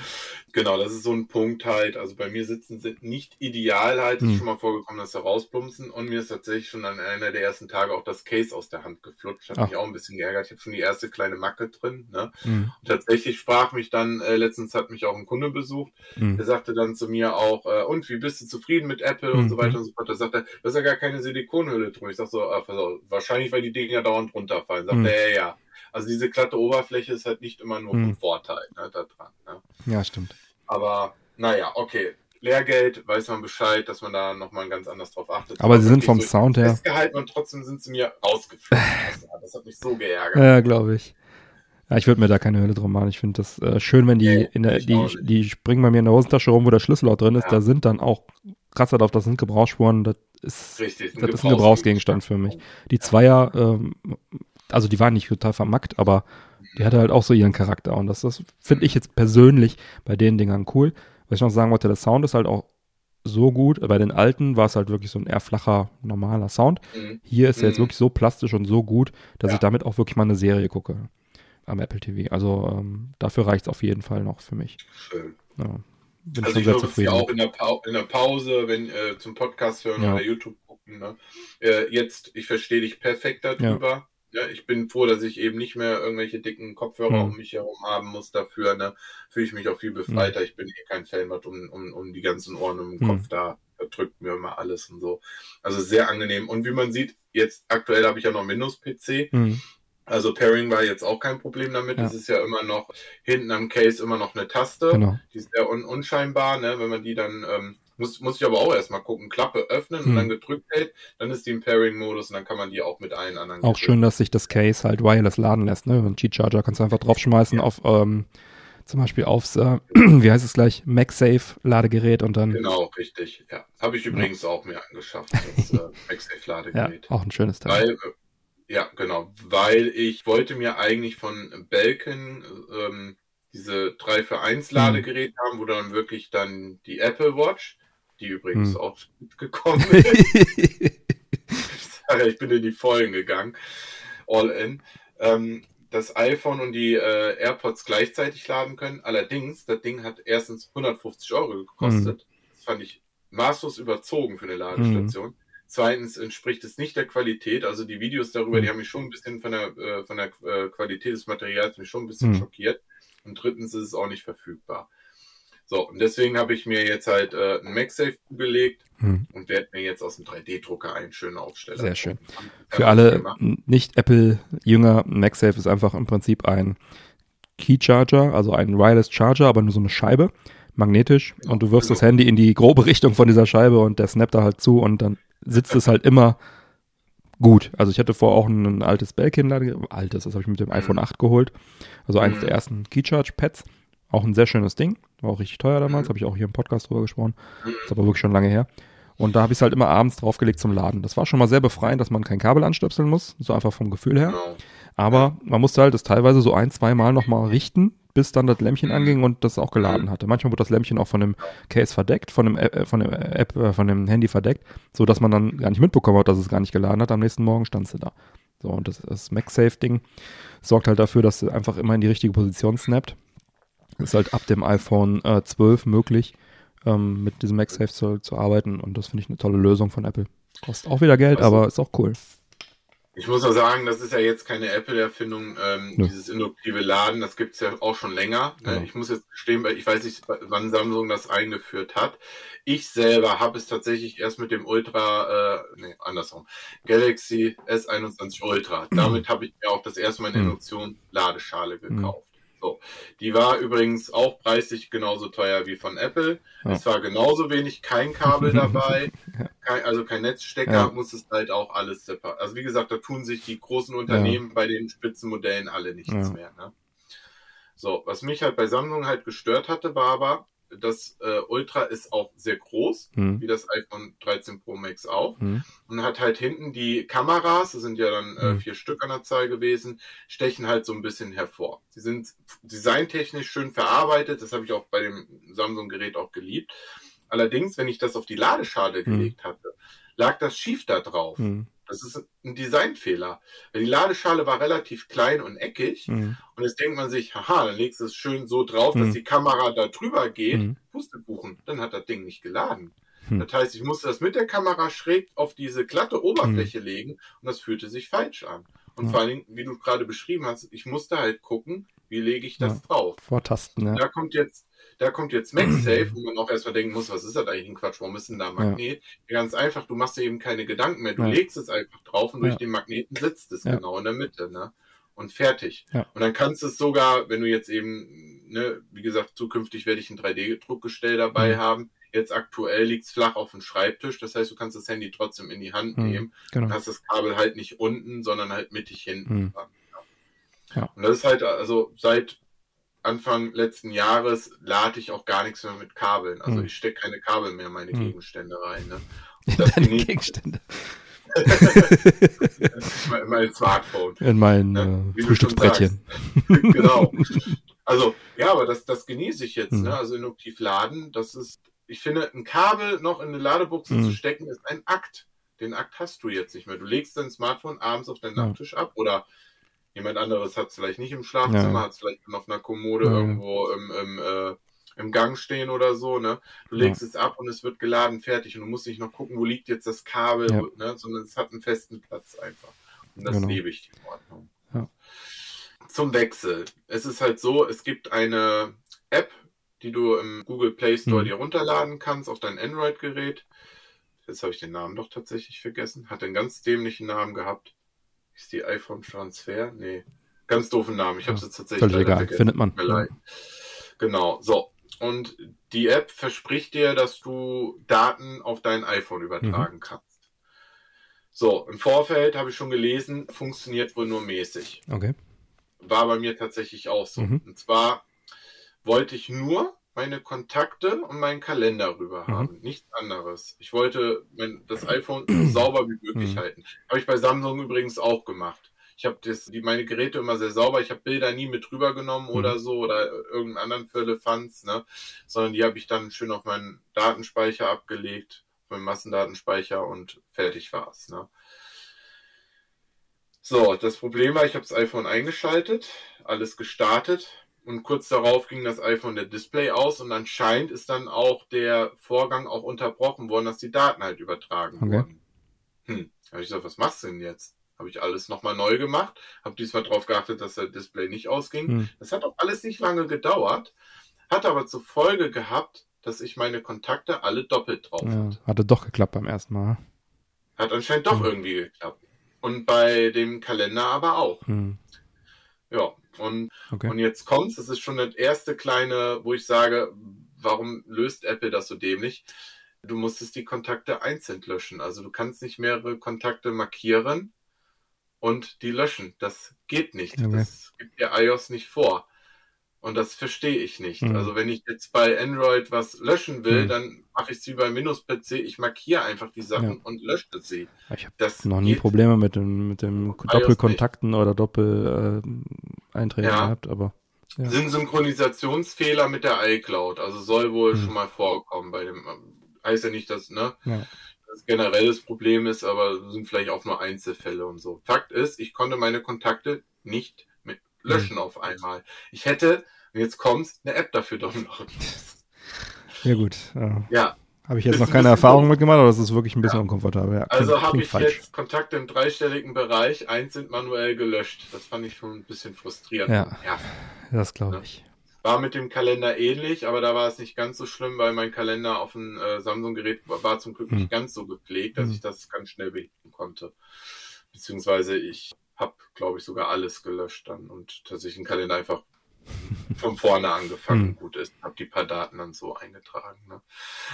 Genau, das ist so ein Punkt halt. Also bei mir sitzen sie nicht ideal halt. Es Hm. ist schon mal vorgekommen, dass sie rausplumpsen. Und mir ist tatsächlich schon an einer der ersten Tage auch das Case aus der Hand geflutscht. Hat Ach. mich auch ein bisschen geärgert. Ich habe schon die erste kleine Macke drin. Ne? Mhm. Und tatsächlich sprach mich dann, äh, letztens hat mich auch ein Kunde besucht. Mhm. Der sagte dann zu mir auch, äh, und wie bist du zufrieden mit Apple und so Mhm. weiter und so fort. Da sagt er, du hast ja gar keine Silikonhülle drin. Ich sag so, ah, auf, wahrscheinlich, weil die Dinge ja dauernd runterfallen. Sagt Mhm. er, ja, ja. Also diese glatte Oberfläche ist halt nicht immer nur Mhm. vom Vorteil ne, da dran. Ne? Ja, stimmt. Aber naja, okay. Lehrgeld, weiß man Bescheid, dass man da nochmal ganz anders drauf achtet. Aber sie sind vom so Sound her. Festgehalten und trotzdem sind sie mir rausgeflogen. (sighs) das hat mich so geärgert. Ja, glaube ich. Ja, ich würde mir da keine Höhle drum machen. Ich finde das äh, schön, wenn die Nee, in der, die, die springen bei mir in der Hosentasche rum, wo der Schlüssel auch drin ist. Ja. Da sind dann auch kratzer drauf, das sind Gebrauchsspuren. Das ist, Richtig, das ist ein Gebrauchsgegenstand für mich. Die Zweier, ähm, also die waren nicht total vermackt, aber die hatte halt auch so ihren Charakter. Und das, das finde ich jetzt persönlich bei den Dingern cool. Was ich noch sagen wollte, der Sound ist halt auch so gut. Bei den alten war es halt wirklich so ein eher flacher, normaler Sound. Mhm. Hier ist er jetzt Mhm. wirklich so plastisch und so gut, dass Ja. ich damit auch wirklich mal eine Serie gucke am Apple TV. Also ähm, dafür reicht es auf jeden Fall noch für mich. Schön. Ja, bin Also ich sehr sie zufrieden. auch in der, in der Pause, wenn äh, zum Podcast hören Ja. oder YouTube gucken. Ne? Äh, jetzt, ich verstehe dich perfekt darüber. Ja. Ich bin froh, dass ich eben nicht mehr irgendwelche dicken Kopfhörer Hm. um mich herum haben muss dafür. Ne? Fühle ich mich auch viel befreiter. Ich bin eh kein Fan, was um, um, um die ganzen Ohren im Hm. Kopf da drückt mir immer alles und so. Also sehr angenehm. Und wie man sieht, jetzt aktuell habe ich ja noch Windows-PC. Mhm. Also Pairing war jetzt auch kein Problem damit. Ja. Es ist ja immer noch hinten am Case immer noch eine Taste. Genau. Die ist sehr un unscheinbar, ne? wenn man die dann, ähm, muss, muss ich aber auch erstmal gucken, Klappe öffnen Hm. und dann gedrückt hält, dann ist die im Pairing-Modus und dann kann man die auch mit allen anderen. Auch Geräten- schön, dass sich das Case halt wireless laden lässt. Ne? Ein Cheat-Charger kannst du einfach draufschmeißen auf ähm, zum Beispiel aufs, äh, (clears throat) wie heißt es gleich, MagSafe-Ladegerät und dann, Genau, richtig. Ja, habe ich übrigens auch mir angeschafft, (laughs) das äh, ja, MagSafe-Ladegerät. auch ein schönes Teil. Weil, äh, ja, genau, weil ich wollte mir eigentlich von Belkin ähm, diese 3 für 1 Ladegerät haben, wo dann wirklich dann die Apple Watch, die übrigens Hm. auch mitgekommen (laughs) ist, ich bin in die Vollen gegangen. All in. Ähm, das iPhone und die äh, AirPods gleichzeitig laden können. Allerdings, das Ding hat erstens 150 Euro gekostet. Mhm. Das fand ich maßlos überzogen für eine Ladestation. Mhm. Zweitens entspricht es nicht der Qualität. Also die Videos darüber, die haben mich schon ein bisschen von der, äh, von der äh, Qualität des Materials mich schon ein bisschen mhm. schockiert. Und drittens ist es auch nicht verfügbar. So, und deswegen habe ich mir jetzt halt äh, einen MagSafe gelegt hm. und werde mir jetzt aus dem 3D-Drucker einen schönen Aufsteller. Sehr schön. Für alle nicht-Apple-Jünger, MagSafe ist einfach im Prinzip ein Key-Charger, also ein Wireless Charger, aber nur so eine Scheibe, magnetisch. Ja, und du wirfst genau. das Handy in die grobe (laughs) Richtung von dieser Scheibe und der snappt da halt zu und dann sitzt es halt immer gut. Also ich hatte vorher auch ein altes Belkin, altes, das habe ich mit dem mhm. iPhone 8 geholt. Also eines mhm. der ersten Keycharge-Pads. Auch ein sehr schönes Ding. War auch richtig teuer damals, mhm. habe ich auch hier im Podcast drüber gesprochen. Mhm. Ist aber wirklich schon lange her. Und da habe ich es halt immer abends draufgelegt zum Laden. Das war schon mal sehr befreiend, dass man kein Kabel anstöpseln muss, so einfach vom Gefühl her. Genau. Aber man musste halt das teilweise so ein, zwei Mal nochmal richten, bis dann das Lämpchen mhm. anging und das auch geladen mhm. hatte. Manchmal wird das Lämpchen auch von dem Case verdeckt, von dem, äh, von dem App, äh, von dem Handy verdeckt, so dass man dann gar nicht mitbekommen hat, dass es gar nicht geladen hat. Am nächsten Morgen stand sie da. So, und das, das MagSafe-Ding sorgt halt dafür, dass sie einfach immer in die richtige Position snappt. Ist halt ab dem iPhone äh, 12 möglich, ähm, mit diesem MagSafe zu, zu arbeiten und das finde ich eine tolle Lösung von Apple. Kostet auch wieder Geld, also, aber ist auch cool. Ich muss auch sagen, das ist ja jetzt keine Apple-Erfindung, ähm, ja. dieses induktive Laden, das gibt es ja auch schon länger. Ne? Ja. Ich muss jetzt gestehen, ich weiß nicht, wann Samsung das eingeführt hat. Ich selber habe es tatsächlich erst mit dem Ultra, äh, nee, andersrum, Galaxy S21 Ultra. (clears throat) Damit habe ich mir auch das erste Mal eine mhm. Induktion-Ladeschale gekauft. So. Die war übrigens auch preislich genauso teuer wie von Apple. Ja. Es war genauso wenig, kein Kabel (laughs) dabei, kein, also kein Netzstecker, ja. muss es halt auch alles separat. Also wie gesagt, da tun sich die großen Unternehmen ja. bei den Spitzenmodellen alle nichts mehr. Ne? So, was mich halt bei Samsung halt gestört hatte, war aber, das äh, Ultra ist auch sehr groß, mhm. wie das iPhone 13 Pro Max auch. Mhm. Und hat halt hinten die Kameras, das sind ja dann äh, mhm. vier Stück an der Zahl gewesen, stechen halt so ein bisschen hervor. Sie sind designtechnisch schön verarbeitet, das habe ich auch bei dem Samsung-Gerät auch geliebt. Allerdings, wenn ich das auf die Ladeschale mhm. gelegt hatte, lag das schief da drauf. Mhm. Das ist ein Designfehler. Weil die Ladeschale war relativ klein und eckig. Mhm. Und jetzt denkt man sich, haha, dann legst du es schön so drauf, mhm. dass die Kamera da drüber geht. Mhm. Pustekuchen. Dann hat das Ding nicht geladen. Mhm. Das heißt, ich musste das mit der Kamera schräg auf diese glatte Oberfläche mhm. legen und das fühlte sich falsch an. Und ja. vor allen Dingen, wie du gerade beschrieben hast, ich musste halt gucken, wie lege ich das ja. drauf. Vortasten, ja. Da kommt jetzt da kommt jetzt MagSafe, (clears throat) wo man auch erstmal denken muss, was ist das eigentlich ein Quatsch, warum ist denn da ein Magnet? Ja. Ganz einfach, du machst dir eben keine Gedanken mehr, du ja. legst es einfach drauf und durch den Magneten sitzt es genau in der Mitte, ne? Und fertig. Und dann kannst du es sogar, wenn du jetzt eben, ne, wie gesagt, zukünftig werde ich ein 3D-Druckgestell dabei mhm. haben, Jetzt aktuell liegt es flach auf dem Schreibtisch. Das heißt, du kannst das Handy trotzdem in die Hand mhm, nehmen genau. und hast das Kabel halt nicht unten, sondern halt mittig hinten. Mhm. Ja. Und das ist halt, also seit Anfang letzten Jahres lade ich auch gar nichts mehr mit Kabeln. Also hm. ich stecke keine Kabel mehr in meine hm. Gegenstände rein. Ne? (laughs) Deine Gegenstände. (laughs) in mein Smartphone. In mein ja, äh, Frühstücksbrettchen. (laughs) genau. Also, ja, aber das, das genieße ich jetzt. Hm. Ne? Also induktiv laden, das ist, ich finde, ein Kabel noch in eine Ladebuchse hm. zu stecken, ist ein Akt. Den Akt hast du jetzt nicht mehr. Du legst dein Smartphone abends auf deinen Nachttisch ab oder Jemand anderes hat es vielleicht nicht im Schlafzimmer, ja. hat es vielleicht auf einer Kommode ja. irgendwo im, im, äh, im Gang stehen oder so, ne? Du legst ja. es ab und es wird geladen, fertig und du musst nicht noch gucken, wo liegt jetzt das Kabel, ne? sondern es hat einen festen Platz einfach. Und das genau. lebe ich in Ordnung. Zum Wechsel. Es ist halt so, es gibt eine App, die du im Google Play Store mhm. dir runterladen kannst auf dein Android-Gerät. Jetzt habe ich den Namen doch tatsächlich vergessen. Hat einen ganz dämlichen Namen gehabt. Ist die iPhone Transfer? Nee. Ganz doofen Namen. Ich habe sie tatsächlich. Völlig egal. Findet man. Ja. Genau. So. Und die App verspricht dir, dass du Daten auf dein iPhone übertragen mhm. kannst. So, im Vorfeld habe ich schon gelesen, funktioniert wohl nur mäßig. Okay. War bei mir tatsächlich auch so. Mhm. Und zwar wollte ich nur meine Kontakte und meinen Kalender rüber mhm. haben. Nichts anderes. Ich wollte mein, das (clears throat) iPhone so sauber wie möglich mhm. halten. Habe ich bei Samsung übrigens auch gemacht. Ich habe die meine Geräte immer sehr sauber. Ich habe Bilder nie mit rübergenommen mhm. oder so oder irgendeinen anderen Firlefanz, ne? Sondern die habe ich dann schön auf meinen Datenspeicher abgelegt, auf meinen Massendatenspeicher und fertig war's, ne? So, das Problem war, ich habe das iPhone eingeschaltet, alles gestartet und kurz darauf ging das iPhone der Display aus und anscheinend ist dann auch der Vorgang auch unterbrochen worden, dass die Daten halt übertragen Okay. wurden. Hm, habe ich gesagt, was machst du denn jetzt? Habe ich alles nochmal neu gemacht, habe diesmal darauf geachtet, dass der Display nicht ausging. Hm. Das hat auch alles nicht lange gedauert, hat aber zur Folge gehabt, dass ich meine Kontakte alle doppelt drauf Ja, hatte. hatte doch geklappt beim ersten Mal. Hat anscheinend doch Hm. irgendwie geklappt. Und bei dem Kalender aber auch. Hm. Ja, und, Okay. und jetzt kommt's. Das ist schon das erste kleine, wo ich sage, warum löst Apple das so dämlich? Du musstest die Kontakte einzeln löschen. Also du kannst nicht mehrere Kontakte markieren und die löschen. Das geht nicht. Okay. Das gibt dir iOS nicht vor. Und das verstehe ich nicht. Mhm. Also wenn ich jetzt bei Android was löschen will, Mhm. dann mache ich es wie bei Windows-PC. Ich markiere einfach die Sachen Ja. und lösche sie. Ich habe noch nie Probleme mit dem, mit dem Doppelkontakten oder Doppel-Einträgen Ja. gehabt, aber Ja. sind Synchronisationsfehler mit der iCloud. Also soll wohl Hm. schon mal vorkommen bei dem. Heißt ja nicht, dass ne, ja. das generell das Problem ist, aber sind vielleicht auch nur Einzelfälle und so. Fakt ist, ich konnte meine Kontakte nicht mit löschen Hm. auf einmal. Ich hätte, und jetzt kommt's, eine App dafür downloaden. (laughs) Ja gut. Äh, ja, habe ich jetzt Ist noch ein keine Erfahrung doof. mitgemacht, aber das ist wirklich ein bisschen unkomfortabel. Ja, also habe ich falsch. jetzt Kontakte im dreistelligen Bereich. Eins sind manuell gelöscht. Das fand ich schon ein bisschen frustrierend. Ja. ja Das glaube ich. War mit dem Kalender ähnlich, aber da war es nicht ganz so schlimm, weil mein Kalender auf dem äh, Samsung-Gerät war, zum Glück Hm. nicht ganz so gepflegt, dass Hm. ich das ganz schnell beheben konnte. Beziehungsweise ich habe, glaube ich, sogar alles gelöscht dann und tatsächlich einen Kalender einfach von vorne angefangen. Hm. Gut ist, habe die paar Daten dann so eingetragen. Ne?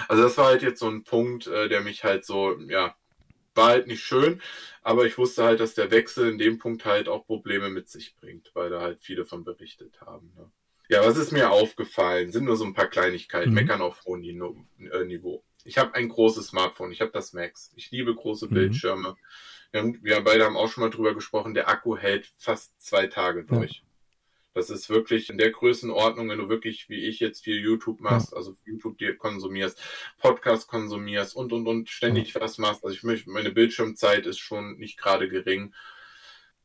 Also das war halt jetzt so ein Punkt, äh, der mich halt so, ja, war halt nicht schön, aber ich wusste halt, dass der Wechsel in dem Punkt halt auch Probleme mit sich bringt, weil da halt viele von berichtet haben. Ne? Ja, was ist mir aufgefallen? Sind nur so ein paar Kleinigkeiten, Mhm. meckern auf hohem äh, Niveau. Ich habe ein großes Smartphone, ich habe das Max. Ich liebe große Mhm. Bildschirme. Wir, haben, wir beide haben auch schon mal drüber gesprochen, der Akku hält fast zwei Tage Ja. Das ist wirklich in der Größenordnung, wenn du wirklich, wie ich jetzt viel YouTube machst, also YouTube dir konsumierst, Podcast konsumierst und, und, und ständig was machst. Also ich möchte, meine Bildschirmzeit ist schon nicht gerade gering.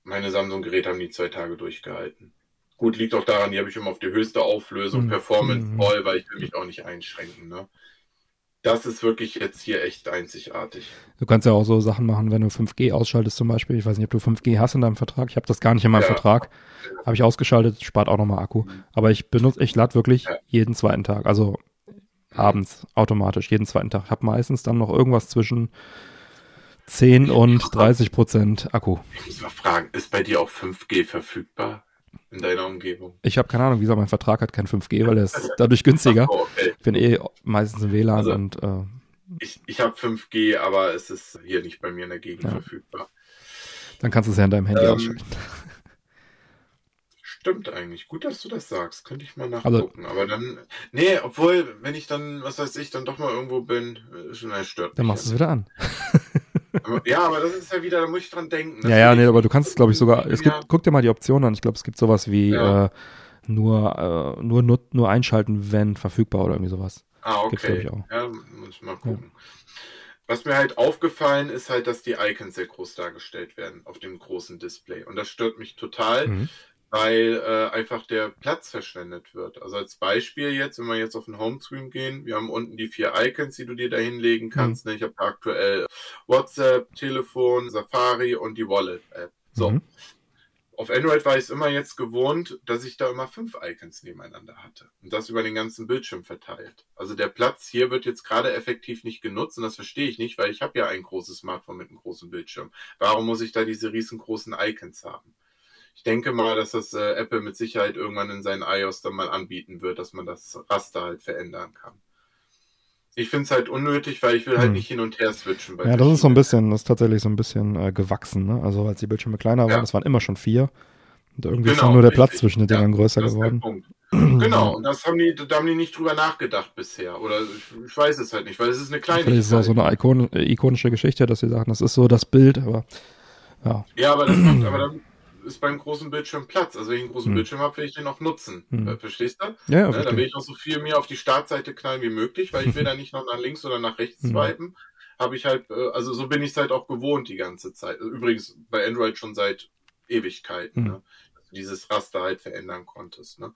Meine Samsung-Geräte haben die zwei Tage durchgehalten. Gut, liegt auch daran, die habe ich immer auf die höchste Auflösung, Mhm. Performance Mhm. voll, weil ich will mich auch nicht einschränken. Ne? Das ist wirklich jetzt hier echt einzigartig. Du kannst ja auch so Sachen machen, wenn du 5G ausschaltest zum Beispiel. Ich weiß nicht, ob du 5G hast in deinem Vertrag. Ich habe das gar nicht in meinem Ja. Vertrag. Habe ich ausgeschaltet, spart auch nochmal Akku. Aber ich benutze, ich lade wirklich Ja. jeden zweiten Tag. Also abends automatisch, jeden zweiten Tag. Ich habe meistens dann noch irgendwas zwischen 10 und 30 Prozent Akku. Ich muss mal fragen, ist bei dir auch 5G verfügbar in deiner Umgebung? Ich habe keine Ahnung, wie gesagt, mein Vertrag hat kein 5G, weil der ist (laughs) dadurch günstiger. Ach (laughs) so, okay. Ich bin eh meistens im WLAN Also- und äh, Ich, ich habe 5G, aber es ist hier nicht bei mir in der Gegend Ja. verfügbar. dann kannst du es ja in deinem Handy Ähm, ausschalten. (laughs) Stimmt eigentlich. Gut, dass du das sagst. Könnte ich mal Also- nachgucken. aber dann. Nee, obwohl, wenn ich dann, was weiß ich, dann doch mal irgendwo bin, äh, schon ein stört Dann machst du es wieder an. Ja, aber das ist ja wieder, da muss ich dran denken. Das Ja, ja, nee, aber du kannst es, glaube ich, sogar. Es gibt, Ja. guck dir mal die Option an. Ich glaube, es gibt sowas wie Ja. äh, nur, äh, nur, nur, nur einschalten, wenn verfügbar oder irgendwie sowas. Ah, Gibt's, okay. auch. Ja, muss ich mal gucken. Was mir halt aufgefallen ist halt, dass die Icons sehr groß dargestellt werden auf dem großen Display. Und das stört mich total, Mhm. Weil äh, einfach der Platz verschwendet wird. Also als Beispiel jetzt, wenn wir jetzt auf den Homescreen gehen, wir haben unten die vier Icons, die du dir da hinlegen kannst. Ne? Ich habe aktuell WhatsApp, Telefon, Safari und die Wallet-App. So, Mhm. auf Android war ich es immer jetzt gewohnt, dass ich da immer fünf Icons nebeneinander hatte. Und das über den ganzen Bildschirm verteilt. Also der Platz hier wird jetzt gerade effektiv nicht genutzt und das verstehe ich nicht, weil ich habe ja ein großes Smartphone mit einem großen Bildschirm. Warum muss ich da diese riesengroßen Icons haben? Ich denke mal, dass das äh, Apple mit Sicherheit irgendwann in seinen iOS dann mal anbieten wird, dass man das Raster halt verändern kann. Ich finde es halt unnötig, weil ich will halt Hm. nicht hin und her switchen. bei Ja, das ist so ein bisschen, das ist tatsächlich so ein bisschen äh, gewachsen. Ne? Also als die Bildschirme kleiner waren, Ja. das waren immer schon vier. Und irgendwie ist Genau, dann nur der Platz richtig. zwischen den Dingern größer Das ist der geworden. Genau, und das haben die, da haben die nicht drüber nachgedacht bisher. Oder ich, ich weiß es halt nicht, weil es ist eine Vielleicht Kleinigkeit. ist es auch so eine Ikon ikonische Geschichte, dass sie sagen, das ist so das Bild, aber ja. ja, aber das macht, aber dann ist beim großen Bildschirm Platz. Also wenn ich einen großen Hm. Bildschirm habe, will ich den auch nutzen. Hm. Äh, Verstehst du? Ja, ja, Ne, dann verstehe. will ich noch so viel mir auf die Startseite knallen wie möglich, weil ich will (laughs) da nicht noch nach links oder nach rechts Hm. swipen. Habe ich halt, äh, also so bin ich es halt auch gewohnt die ganze Zeit. Übrigens bei Android schon seit Ewigkeiten, mhm. ne? dass du dieses Raster halt verändern konntest. Ne?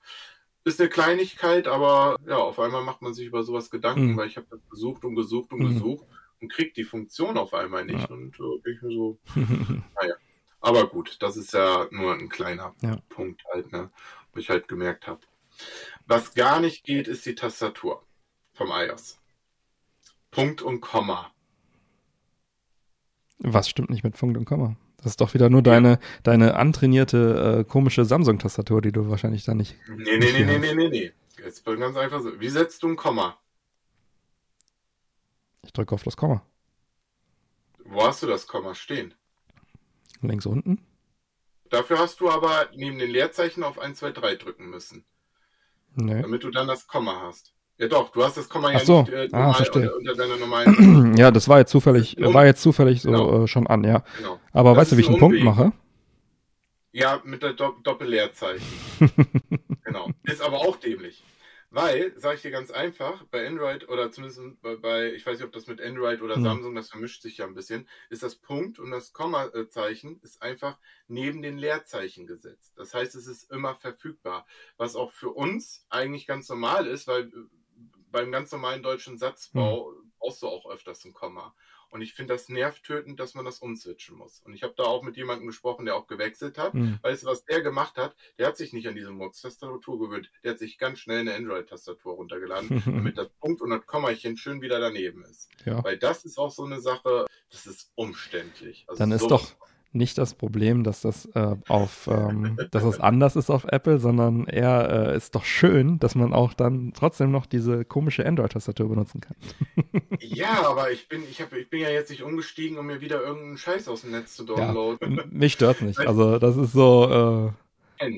Ist eine Kleinigkeit, aber ja, auf einmal macht man sich über sowas Gedanken, mhm. weil ich habe das gesucht und gesucht und gesucht und kriegt die Funktion auf einmal nicht. Ja. Und äh, ich mir so, (laughs) naja. Aber gut, das ist ja nur ein kleiner ja. Punkt halt, ne? Wo ich halt gemerkt habe. Was gar nicht geht, ist die Tastatur vom iOS. Punkt und Komma. Was stimmt nicht mit Punkt und Komma? Das ist doch wieder nur deine, deine antrainierte äh, komische Samsung-Tastatur, die du wahrscheinlich da nicht. Nee, nee, nee, nee, nee, nee, nee. Jetzt ganz einfach so. Wie setzt du ein Komma? Ich drücke auf das Komma. Wo hast du das Komma stehen? Links unten. Dafür hast du aber neben den Leerzeichen auf 1, 2, 3 drücken müssen. Nee. Damit du dann das Komma hast. Ja doch, du hast das Komma Ach ja so. nicht äh, ah, normal unter, unter, deiner normalen. (clears throat) ja, das war jetzt zufällig, war jetzt zufällig so genau. äh, schon an, ja. Genau. Aber das weißt du, wie ich einen Punkt mache? Ja, mit der Do Doppelleerzeichen. (laughs) genau. Ist aber auch dämlich. Weil, sage ich dir ganz einfach, bei Android oder zumindest bei, ich weiß nicht, ob das mit Android oder mhm. Samsung, das vermischt sich ja ein bisschen, ist das Punkt und das Kommazeichen ist einfach neben den Leerzeichen gesetzt. Das heißt, es ist immer verfügbar. Was auch für uns eigentlich ganz normal ist, weil beim ganz normalen deutschen Satzbau mhm. brauchst du auch öfters ein Komma. Und ich finde das nervtötend, dass man das umswitchen muss. Und ich habe da auch mit jemandem gesprochen, der auch gewechselt hat. Mhm. Weißt du, was der gemacht hat? Der hat sich nicht an diese Murks-Tastatur gewöhnt. Der hat sich ganz schnell eine Android-Tastatur runtergeladen, (laughs) damit das Punkt und das Kommachen schön wieder daneben ist. Ja. Weil das ist auch so eine Sache, das ist umständlich. Also Dann ist doch nicht das Problem, dass das äh, auf, ähm, dass es anders ist auf Apple, sondern eher äh, ist doch schön, dass man auch dann trotzdem noch diese komische Android-Tastatur benutzen kann. (laughs) ja, aber ich bin, ich habe, ich bin ja jetzt nicht umgestiegen, um mir wieder irgendeinen Scheiß aus dem Netz zu downloaden. Ja, mich stört nicht. (laughs) Also das ist so. Äh,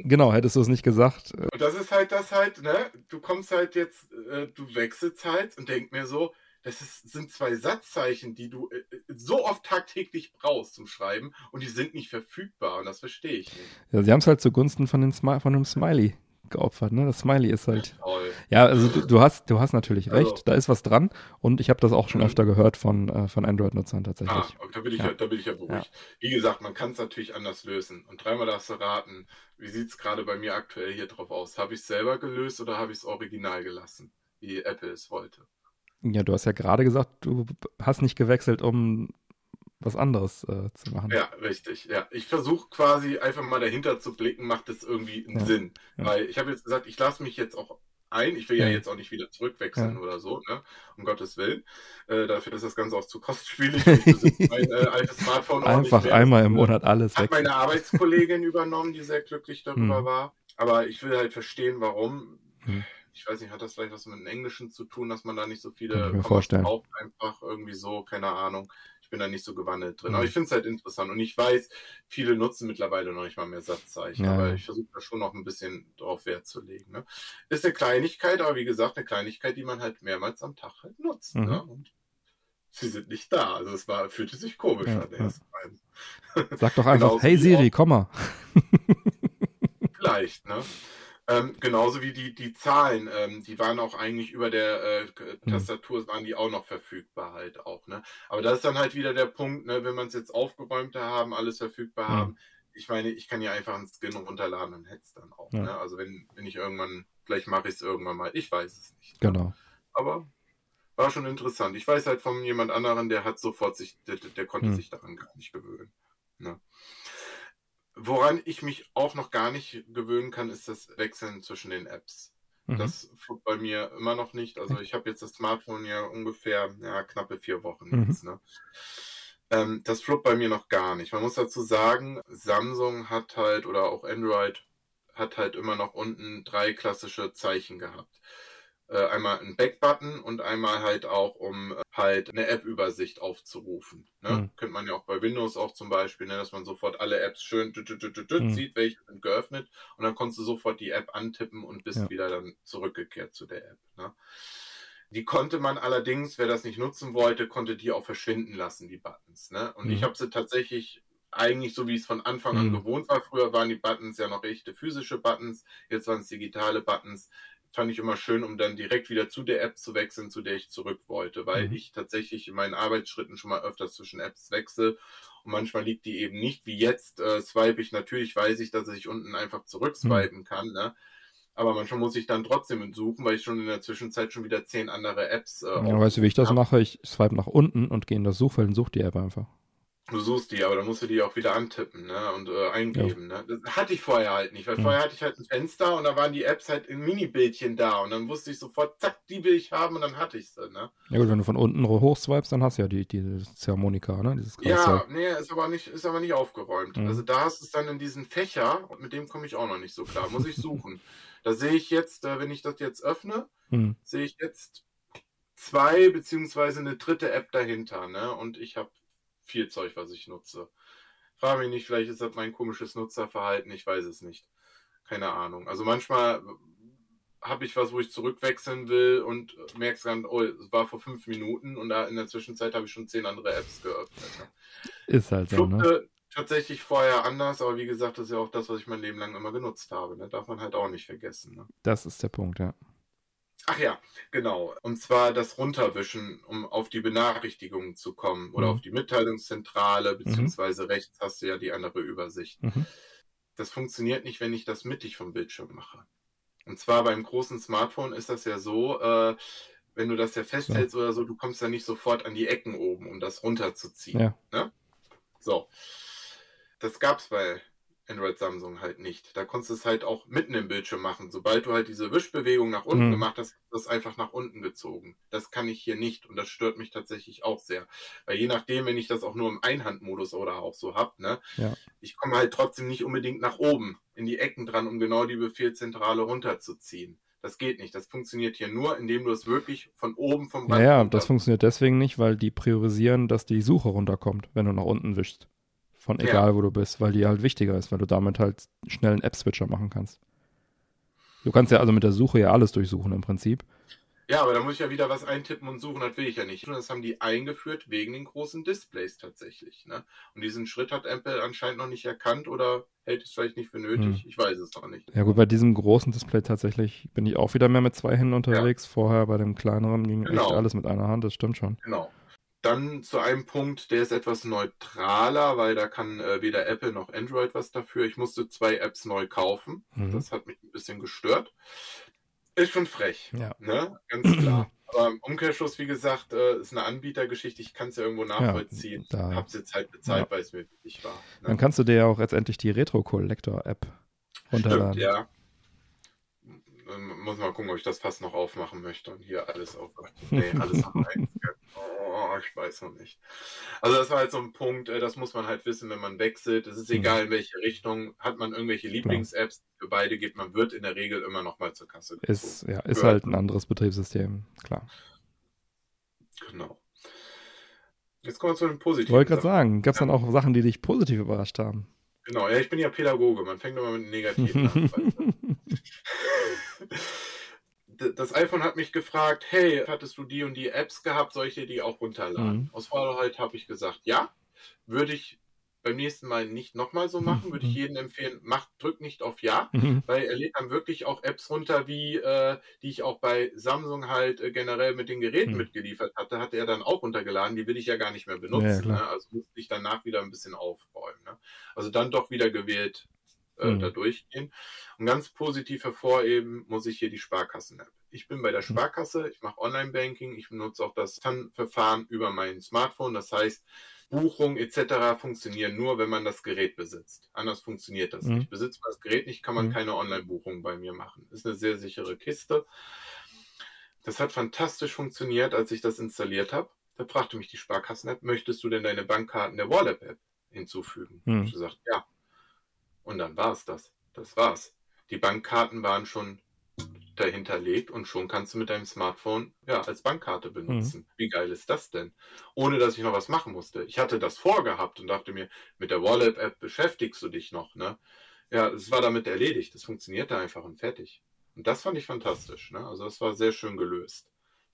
Genau, hättest du es nicht gesagt. Und das ist halt das halt, ne? Du kommst halt jetzt, äh, du wechselst halt und denk mir so, das ist, sind zwei Satzzeichen, die du äh, äh, so oft tagtäglich brauchst zum Schreiben und die sind nicht verfügbar und das verstehe ich nicht. Ja, sie haben es halt zugunsten von, den Smi von dem Smiley geopfert, ne? Das Smiley ist halt. Toll. Ja, also du, du, hast, du hast natürlich recht, also, da ist was dran und ich habe das auch schon mhm. öfter gehört von, äh, von Android-Nutzern tatsächlich. Ah, da bin ich ja, da bin ich ja beruhigt. Ja. Wie gesagt, man kann es natürlich anders lösen und dreimal darfst du raten, wie sieht es gerade bei mir aktuell hier drauf aus? Habe ich es selber gelöst oder habe ich es original gelassen, wie Apple es wollte? Ja, du hast ja gerade gesagt, du hast nicht gewechselt, um was anderes äh, zu machen. Ja, richtig. Ja, ich versuche quasi einfach mal dahinter zu blicken, macht das irgendwie einen ja. Sinn. Ja. Weil ich habe jetzt gesagt, ich lasse mich jetzt auch ein. Ich will ja, ja jetzt auch nicht wieder zurückwechseln oder so, ne? um Gottes Willen. Äh, dafür ist das Ganze auch zu kostspielig. Ich (laughs) mein äh, altes Smartphone Einfach einmal im Monat alles Hat wechseln. meine Arbeitskollegin übernommen, die sehr glücklich (laughs) darüber hm. war. Aber ich will halt verstehen, warum. Hm ich weiß nicht, hat das vielleicht was mit dem Englischen zu tun, dass man da nicht so viele braucht, einfach irgendwie so, keine Ahnung. Ich bin da nicht so gewandelt drin. Mhm. Aber ich finde es halt interessant. Und ich weiß, viele nutzen mittlerweile noch nicht mal mehr Satzzeichen. Ja. Aber ich versuche da schon noch ein bisschen drauf Wert zu legen. Ne? Ist eine Kleinigkeit, aber wie gesagt, eine Kleinigkeit, die man halt mehrmals am Tag halt nutzt. Mhm. Ne? Und sie sind nicht da. Also es war, fühlte sich komisch ja, an ja. Sag doch (laughs) einfach, hey Siri, komm mal. Vielleicht, ne? (laughs) Ähm, genauso wie die, die Zahlen, ähm, die waren auch eigentlich über der äh, hm. Tastatur, waren die auch noch verfügbar halt auch, ne? Aber das ist dann halt wieder der Punkt, ne, wenn man es jetzt aufgeräumter haben, alles verfügbar ja. haben. Ich meine, ich kann ja einfach einen Skin runterladen und hätte es dann auch, ja. ne? Also wenn, wenn ich irgendwann, vielleicht mache ich es irgendwann mal, ich weiß es nicht. Ne? Genau. Aber war schon interessant. Ich weiß halt von jemand anderen, der hat sofort sich, der, der konnte hm. sich daran gar nicht gewöhnen. Ne? Woran ich mich auch noch gar nicht gewöhnen kann, ist das Wechseln zwischen den Apps. Mhm. Das bei mir immer noch nicht. Also ich habe jetzt das Smartphone ja ungefähr ja, knappe vier Wochen mhm. jetzt. Ne? Ähm, das fluppt bei mir noch gar nicht. Man muss dazu sagen, Samsung hat halt oder auch Android hat halt immer noch unten drei klassische Zeichen gehabt einmal ein Back-Button und einmal halt auch, um äh, halt eine App-Übersicht aufzurufen. Ne? Mhm. Könnte man ja auch bei Windows auch zum Beispiel, ne, dass man sofort alle Apps schön mhm. sieht, welche sind geöffnet und dann konntest du sofort die App antippen und bist ja. wieder dann zurückgekehrt zu der App. Ne? Die konnte man allerdings, wer das nicht nutzen wollte, konnte die auch verschwinden lassen, die Buttons. Ne? Und mhm. ich habe sie tatsächlich eigentlich so, wie es von Anfang an mhm. gewohnt war. Früher waren die Buttons ja noch echte physische Buttons, jetzt waren es digitale Buttons fand ich immer schön, um dann direkt wieder zu der App zu wechseln, zu der ich zurück wollte, weil Mhm. ich tatsächlich in meinen Arbeitsschritten schon mal öfters zwischen Apps wechsle und manchmal liegt die eben nicht, wie jetzt äh, swipe ich, natürlich weiß ich, dass ich unten einfach zurückswipen kann, ne? aber manchmal muss ich dann trotzdem suchen, weil ich schon in der Zwischenzeit schon wieder zehn andere Apps äh, Ja, weißt du, wie ich das hab. mache? Ich swipe nach unten und gehe in das Suchfeld und suche die App einfach. Du suchst die, aber dann musst du die auch wieder antippen ne? und äh, eingeben. Ne? Das hatte ich vorher halt nicht, weil Mhm. vorher hatte ich halt ein Fenster und da waren die Apps halt in Mini-Bildchen da und dann wusste ich sofort, zack, die will ich haben und dann hatte ich sie. Ne? Ja gut, wenn du von unten hochswipest, dann hast du ja die, die Ziehharmonika, ne? Dieses Karussell. Ja, nee, ist aber nicht, ist aber nicht aufgeräumt. Mhm. Also da hast du es dann in diesen Fächer und mit dem komme ich auch noch nicht so klar. Muss ich suchen. (laughs) da sehe ich jetzt, äh, wenn ich das jetzt öffne, Hm. sehe ich jetzt zwei beziehungsweise eine dritte App dahinter, ne? Und ich habe viel Zeug, was ich nutze. Frage mich nicht, vielleicht ist das mein komisches Nutzerverhalten, ich weiß es nicht. Keine Ahnung. Also manchmal habe ich was, wo ich zurückwechseln will und merkst dann, oh, es war vor fünf Minuten und in der Zwischenzeit habe ich schon zehn andere Apps geöffnet. Ne? Ist halt so, ne? Tatsächlich vorher anders, aber wie gesagt, das ist ja auch das, was ich mein Leben lang immer genutzt habe. Ne? Darf man halt auch nicht vergessen. Ne? Das ist der Punkt, ja. Ach ja, genau. Und zwar das Runterwischen, um auf die Benachrichtigungen zu kommen oder Mhm. auf die Mitteilungszentrale, beziehungsweise rechts hast du ja die andere Übersicht. Mhm. Das funktioniert nicht, wenn ich das mittig vom Bildschirm mache. Und zwar beim großen Smartphone ist das ja so, äh, wenn du das ja festhältst oder so, du kommst ja nicht sofort an die Ecken oben, um das runterzuziehen. Ja. Ne? So. Das gab's bei Android Samsung halt nicht. Da konntest du es halt auch mitten im Bildschirm machen. Sobald du halt diese Wischbewegung nach unten Mhm. gemacht hast, ist das einfach nach unten gezogen. Das kann ich hier nicht und das stört mich tatsächlich auch sehr. Weil je nachdem, wenn ich das auch nur im Einhandmodus oder auch so hab, ne, Ja. ich komme halt trotzdem nicht unbedingt nach oben in die Ecken dran, um genau die Befehlzentrale runterzuziehen. Das geht nicht. Das funktioniert hier nur, indem du es wirklich von oben vom Rand ja, runter- das funktioniert deswegen nicht, weil die priorisieren, dass die Suche runterkommt, wenn du nach unten wischst. Von Ja. egal, wo du bist, weil die halt wichtiger ist, weil du damit halt schnell einen App-Switcher machen kannst. Du kannst ja also mit der Suche ja alles durchsuchen im Prinzip. Ja, aber da muss ich ja wieder was eintippen und suchen, das will ich ja nicht. Und das haben die eingeführt wegen den großen Displays tatsächlich. Ne? Und diesen Schritt hat Apple anscheinend noch nicht erkannt oder hält es vielleicht nicht für nötig. Hm. Ich weiß es noch nicht. Ja gut, bei diesem großen Display tatsächlich bin ich auch wieder mehr mit zwei Händen unterwegs. Vorher bei dem kleineren ging Genau. echt alles mit einer Hand, das stimmt schon. Genau. Dann zu einem Punkt, der ist etwas neutraler, weil da kann äh, weder Apple noch Android was dafür. Ich musste zwei Apps neu kaufen. Mhm. Das hat mich ein bisschen gestört. Ist schon frech, Ja. ne? Ganz klar. (clears throat) Aber im Umkehrschluss, wie gesagt, äh, ist eine Anbietergeschichte. Ich kann es ja irgendwo nachvollziehen. da- Hab's jetzt halt bezahlt, Ja. weil es mir wichtig war. Ne? Dann kannst du dir ja auch letztendlich die Retro Collector App runterladen. Stimmt, ja. Muss mal gucken, ob ich das fast noch aufmachen möchte und hier alles auf. Nee, alles (laughs) auf eins. Oh, ich weiß noch nicht. Also das war halt so ein Punkt, äh, das muss man halt wissen, wenn man wechselt. Es ist Mhm. egal, in welche Richtung. Hat man irgendwelche Lieblings-Apps, für beide geht, man wird in der Regel immer noch mal zur Kasse Ist, ja, ist halt ein anderes Betriebssystem, klar. Genau. Jetzt kommen wir zu den Ich positiven wollte gerade sagen, gab es dann auch Sachen, die dich positiv überrascht haben? Genau, ja, ich bin ja Pädagoge. Man fängt immer mit Negativen an. (laughs) Das iPhone hat mich gefragt, hey, hattest du die und die Apps gehabt, soll ich dir die auch runterladen? Mhm. Aus Fahrerheit habe ich gesagt, ja. Würde ich beim nächsten Mal nicht nochmal so machen, würde ich Mhm. jedem empfehlen, mach, drück nicht auf Ja, Mhm. weil er lädt dann wirklich auch Apps runter, wie äh, die ich auch bei Samsung halt äh, generell mit den Geräten Mhm. mitgeliefert hatte, hatte er dann auch runtergeladen, die will ich ja gar nicht mehr Ja, benutzen. klar. ne? Also musste ich danach wieder ein bisschen aufräumen. Ne? Also dann doch wieder gewählt äh, Mhm. da durchgehen. Und ganz positiv hervorheben muss ich hier die Sparkassen-App. Ich bin bei der Mhm. Sparkasse, ich mache Online-Banking, ich benutze auch das TAN-Verfahren über mein Smartphone. Das heißt, Buchung etc. funktionieren nur, wenn man das Gerät besitzt. Anders funktioniert das Mhm. nicht. Besitzt man das Gerät nicht, kann man Mhm. keine Online-Buchung bei mir machen. Ist eine sehr sichere Kiste. Das hat fantastisch funktioniert, als ich das installiert habe. Da fragte mich die Sparkassen-App, möchtest du denn deine Bankkarten der Wallet-App hinzufügen? Mhm. Ich gesagt, ja. Und dann war es das. Das war's. Die Bankkarten waren schon dahinterlegt und schon kannst du mit deinem Smartphone ja als Bankkarte benutzen. Wie geil ist das denn? Ohne dass ich noch was machen musste. Ich hatte das vorgehabt und dachte mir, mit der Wallet-App beschäftigst du dich noch, ne? Ja, es war damit erledigt. Das funktionierte einfach und fertig. Und das fand ich fantastisch, ne? Also das war sehr schön gelöst.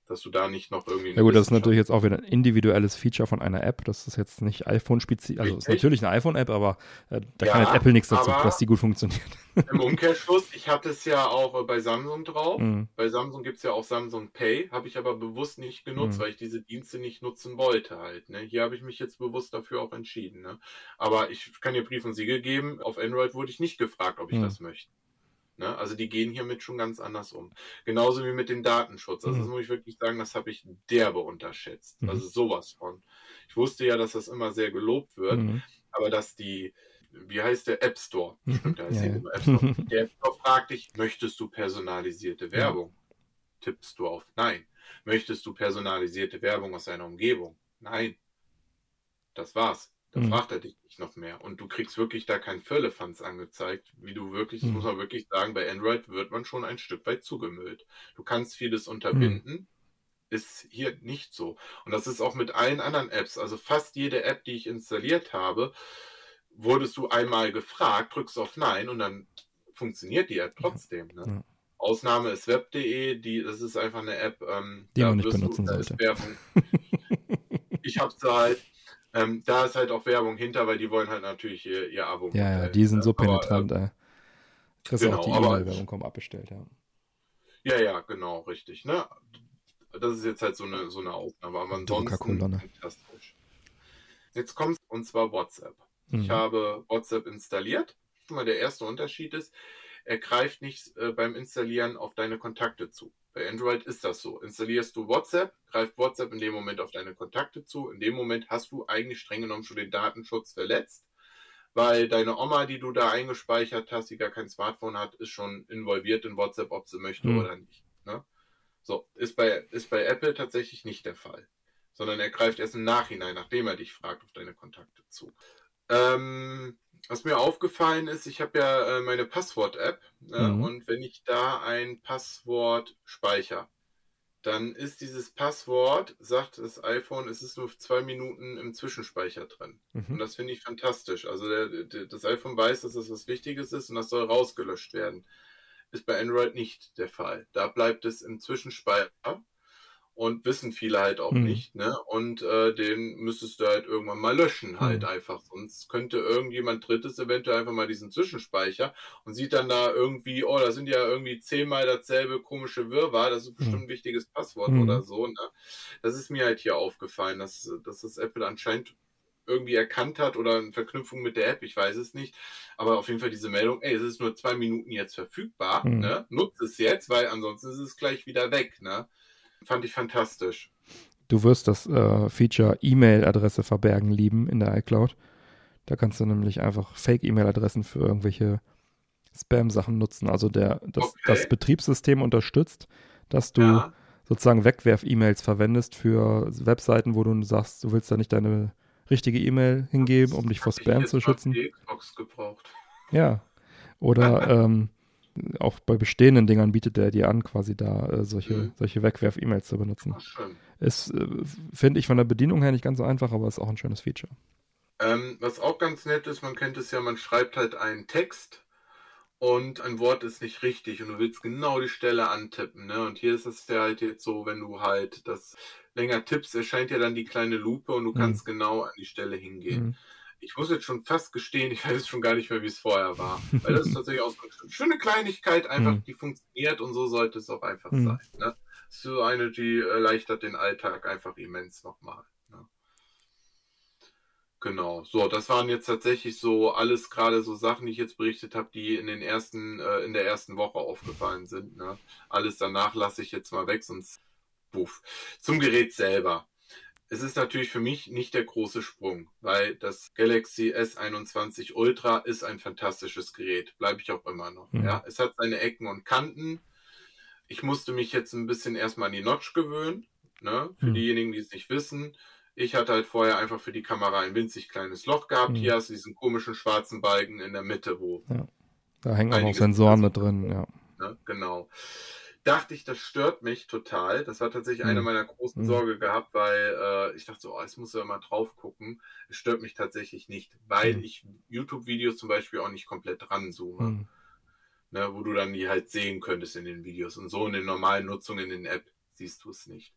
Dass du da nicht noch irgendwie. Ja gut, das ist natürlich jetzt auch wieder ein individuelles Feature von einer App. Das ist jetzt nicht iPhone-spezifisch. Also ist natürlich eine iPhone-App, aber äh, da ja, kann jetzt Apple nichts dazu, dass die gut funktioniert. (laughs) Im Umkehrschluss, ich hatte es ja auch äh, bei Samsung drauf. Mhm. Bei Samsung gibt es ja auch Samsung Pay, habe ich aber bewusst nicht genutzt, mhm. weil ich diese Dienste nicht nutzen wollte halt. Ne? Hier habe ich mich jetzt bewusst dafür auch entschieden. Ne? Aber ich kann dir Brief und Siegel geben. Auf Android wurde ich nicht gefragt, ob ich mhm. das möchte. Ne? Also die gehen hiermit schon ganz anders um. Genauso wie mit dem Datenschutz. Also mhm. das muss ich wirklich sagen, das habe ich derbe unterschätzt. Mhm. Also sowas von. Ich wusste ja, dass das immer sehr gelobt wird, mhm. aber dass die, wie heißt der App Store? Mhm. Stimmt, der heißt ja, ja. App Store. (laughs) Der App Store fragt dich, möchtest du personalisierte Werbung? Tippst du auf Nein. Möchtest du personalisierte Werbung aus deiner Umgebung? Nein. Das war's. Dann mhm. fragt er dich nicht noch mehr. Und du kriegst wirklich da kein Firlefanz angezeigt, wie du wirklich, das mhm. muss man wirklich sagen, bei Android wird man schon ein Stück weit zugemüllt. Du kannst vieles unterbinden, mhm. ist hier nicht so. Und das ist auch mit allen anderen Apps. Also fast jede App, die ich installiert habe, wurdest du einmal gefragt, drückst auf Nein und dann funktioniert die App trotzdem. Ne? Ja. Ausnahme ist web.de, die, das ist einfach eine App, ähm, die man nicht benutzen sollte. (laughs) ich habe sie halt ähm, da ist halt auch Werbung hinter, weil die wollen halt natürlich ihr, ihr Abo. Ja, ja, die sind so penetrant, aber, äh, Kriegst genau, auch die E-Mail-Werbung kaum abbestellt, ja. Ja, ja, genau, richtig. Ne? Das ist jetzt halt so eine, so eine Aufnahme, aber ansonsten ne? fantastisch. Jetzt kommt und zwar WhatsApp. Mhm. Ich habe WhatsApp installiert. Schon mal der erste Unterschied ist, er greift nicht äh, beim Installieren auf deine Kontakte zu. Bei Android ist das so. Installierst du WhatsApp, greift WhatsApp in dem Moment auf deine Kontakte zu. In dem Moment hast du eigentlich streng genommen schon den Datenschutz verletzt, weil deine Oma, die du da eingespeichert hast, die gar kein Smartphone hat, ist schon involviert in WhatsApp, ob sie möchte mhm. oder nicht. Ne? So, ist bei, ist bei Apple tatsächlich nicht der Fall. Sondern er greift erst im Nachhinein, nachdem er dich fragt, auf deine Kontakte zu. Ähm, was mir aufgefallen ist, ich habe ja äh, meine Passwort-App äh, mhm. und wenn ich da ein Passwort speichere, dann ist dieses Passwort, sagt das iPhone, es ist nur zwei Minuten im Zwischenspeicher drin. Mhm. Und das finde ich fantastisch. Also der, der, das iPhone weiß, dass das was Wichtiges ist und das soll rausgelöscht werden. Ist bei Android nicht der Fall. Da bleibt es im Zwischenspeicher und wissen viele halt auch mhm. nicht, ne? Und äh, den müsstest du halt irgendwann mal löschen, halt mhm. einfach. Sonst könnte irgendjemand Drittes eventuell einfach mal diesen Zwischenspeicher und sieht dann da irgendwie, oh, da sind ja irgendwie zehnmal dasselbe komische Wirrwarr, das ist bestimmt mhm. ein wichtiges Passwort mhm. oder so, ne? Das ist mir halt hier aufgefallen, dass, dass das Apple anscheinend irgendwie erkannt hat oder in Verknüpfung mit der App, ich weiß es nicht. Aber auf jeden Fall diese Meldung, ey, es ist nur zwei Minuten jetzt verfügbar, mhm. ne? Nutze es jetzt, weil ansonsten ist es gleich wieder weg, ne? Fand ich fantastisch. Du wirst das äh, Feature E-Mail-Adresse verbergen lieben in der iCloud. Da kannst du nämlich einfach Fake-E-Mail-Adressen für irgendwelche Spam-Sachen nutzen. Also der, das, okay. das Betriebssystem unterstützt, dass du ja. sozusagen Wegwerf-E-Mails verwendest für Webseiten, wo du sagst, du willst da nicht deine richtige E-Mail hingeben, um dich vor Spam zu schützen. Ja. Oder (laughs) ähm, auch bei bestehenden Dingern bietet er dir an, quasi da äh, solche, mhm. solche Wegwerf-E-Mails zu benutzen. Ist, äh, finde ich von der Bedienung her nicht ganz so einfach, aber ist auch ein schönes Feature. Ähm, was auch ganz nett ist, man kennt es ja, man schreibt halt einen Text und ein Wort ist nicht richtig und du willst genau die Stelle antippen. Ne? Und hier ist es ja halt jetzt so, wenn du halt das länger tippst, erscheint ja dann die kleine Lupe und du mhm. kannst genau an die Stelle hingehen. Mhm ich muss jetzt schon fast gestehen, ich weiß schon gar nicht mehr, wie es vorher war. Weil das ist (laughs) tatsächlich auch eine schöne Kleinigkeit, einfach, mhm. die funktioniert und so sollte es auch einfach mhm. sein. Ne? So eine, die erleichtert den Alltag einfach immens nochmal. Ne? Genau, so, das waren jetzt tatsächlich so alles gerade so Sachen, die ich jetzt berichtet habe, die in den ersten, äh, in der ersten Woche aufgefallen sind. Ne? Alles danach lasse ich jetzt mal weg, sonst puff. Zum Gerät selber es ist natürlich für mich nicht der große Sprung, weil das Galaxy S21 Ultra ist ein fantastisches Gerät, bleibe ich auch immer noch. Mhm. Ja, es hat seine Ecken und Kanten. Ich musste mich jetzt ein bisschen erstmal an die Notch gewöhnen. Ne? Für mhm. diejenigen, die es nicht wissen. Ich hatte halt vorher einfach für die Kamera ein winzig kleines Loch gehabt. Mhm. Hier hast du diesen komischen schwarzen Balken in der Mitte, wo. Ja. Da hängen auch Sensoren mit drin, ja. Ne? Genau dachte ich, das stört mich total. Das war tatsächlich mhm. eine meiner großen mhm. Sorge gehabt, weil äh, ich dachte so, oh, jetzt muss ja mal drauf gucken. Es stört mich tatsächlich nicht, weil mhm. ich YouTube-Videos zum Beispiel auch nicht komplett ranzoome. Mhm. Ne, wo du dann die halt sehen könntest in den Videos. Und so in den normalen Nutzungen in den App siehst du es nicht.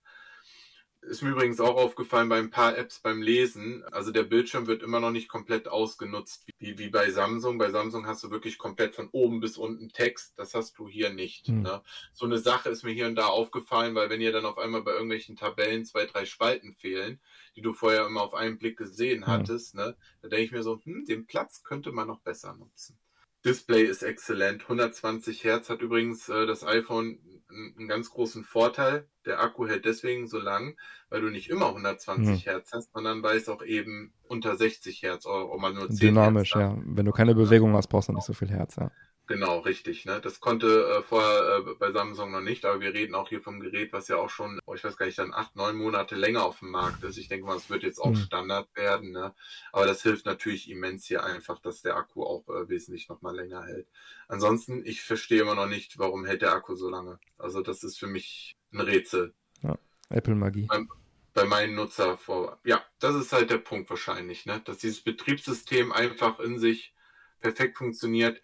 Ist mir übrigens auch aufgefallen bei ein paar Apps beim Lesen. Also der Bildschirm wird immer noch nicht komplett ausgenutzt, wie, wie bei Samsung. Bei Samsung hast du wirklich komplett von oben bis unten Text. Das hast du hier nicht. Hm. Ne? So eine Sache ist mir hier und da aufgefallen, weil wenn ihr dann auf einmal bei irgendwelchen Tabellen zwei, drei Spalten fehlen, die du vorher immer auf einen Blick gesehen hattest, hm. ne, da denke ich mir so, hm, den Platz könnte man noch besser nutzen. Display ist exzellent. 120 Hertz hat übrigens äh, das iPhone einen ganz großen Vorteil. Der Akku hält deswegen so lang, weil du nicht immer 120 hm. Hertz hast, sondern weil es auch eben unter 60 Hertz oder mal nur 10 Dynamisch, Hertz ja. Wenn du keine Bewegung hast, brauchst du nicht so viel Herz, ja. Genau, richtig. Ne? Das konnte äh, vorher äh, bei Samsung noch nicht, aber wir reden auch hier vom Gerät, was ja auch schon, oh, ich weiß gar nicht, dann acht, neun Monate länger auf dem Markt ist. Ich denke mal, es wird jetzt auch mhm. Standard werden. Ne? Aber das hilft natürlich immens hier einfach, dass der Akku auch äh, wesentlich nochmal länger hält. Ansonsten, ich verstehe immer noch nicht, warum hält der Akku so lange. Also das ist für mich ein Rätsel. Ja, Apple-Magie. Bei, bei meinen Nutzer vor. Ja, das ist halt der Punkt wahrscheinlich, ne? dass dieses Betriebssystem einfach in sich perfekt funktioniert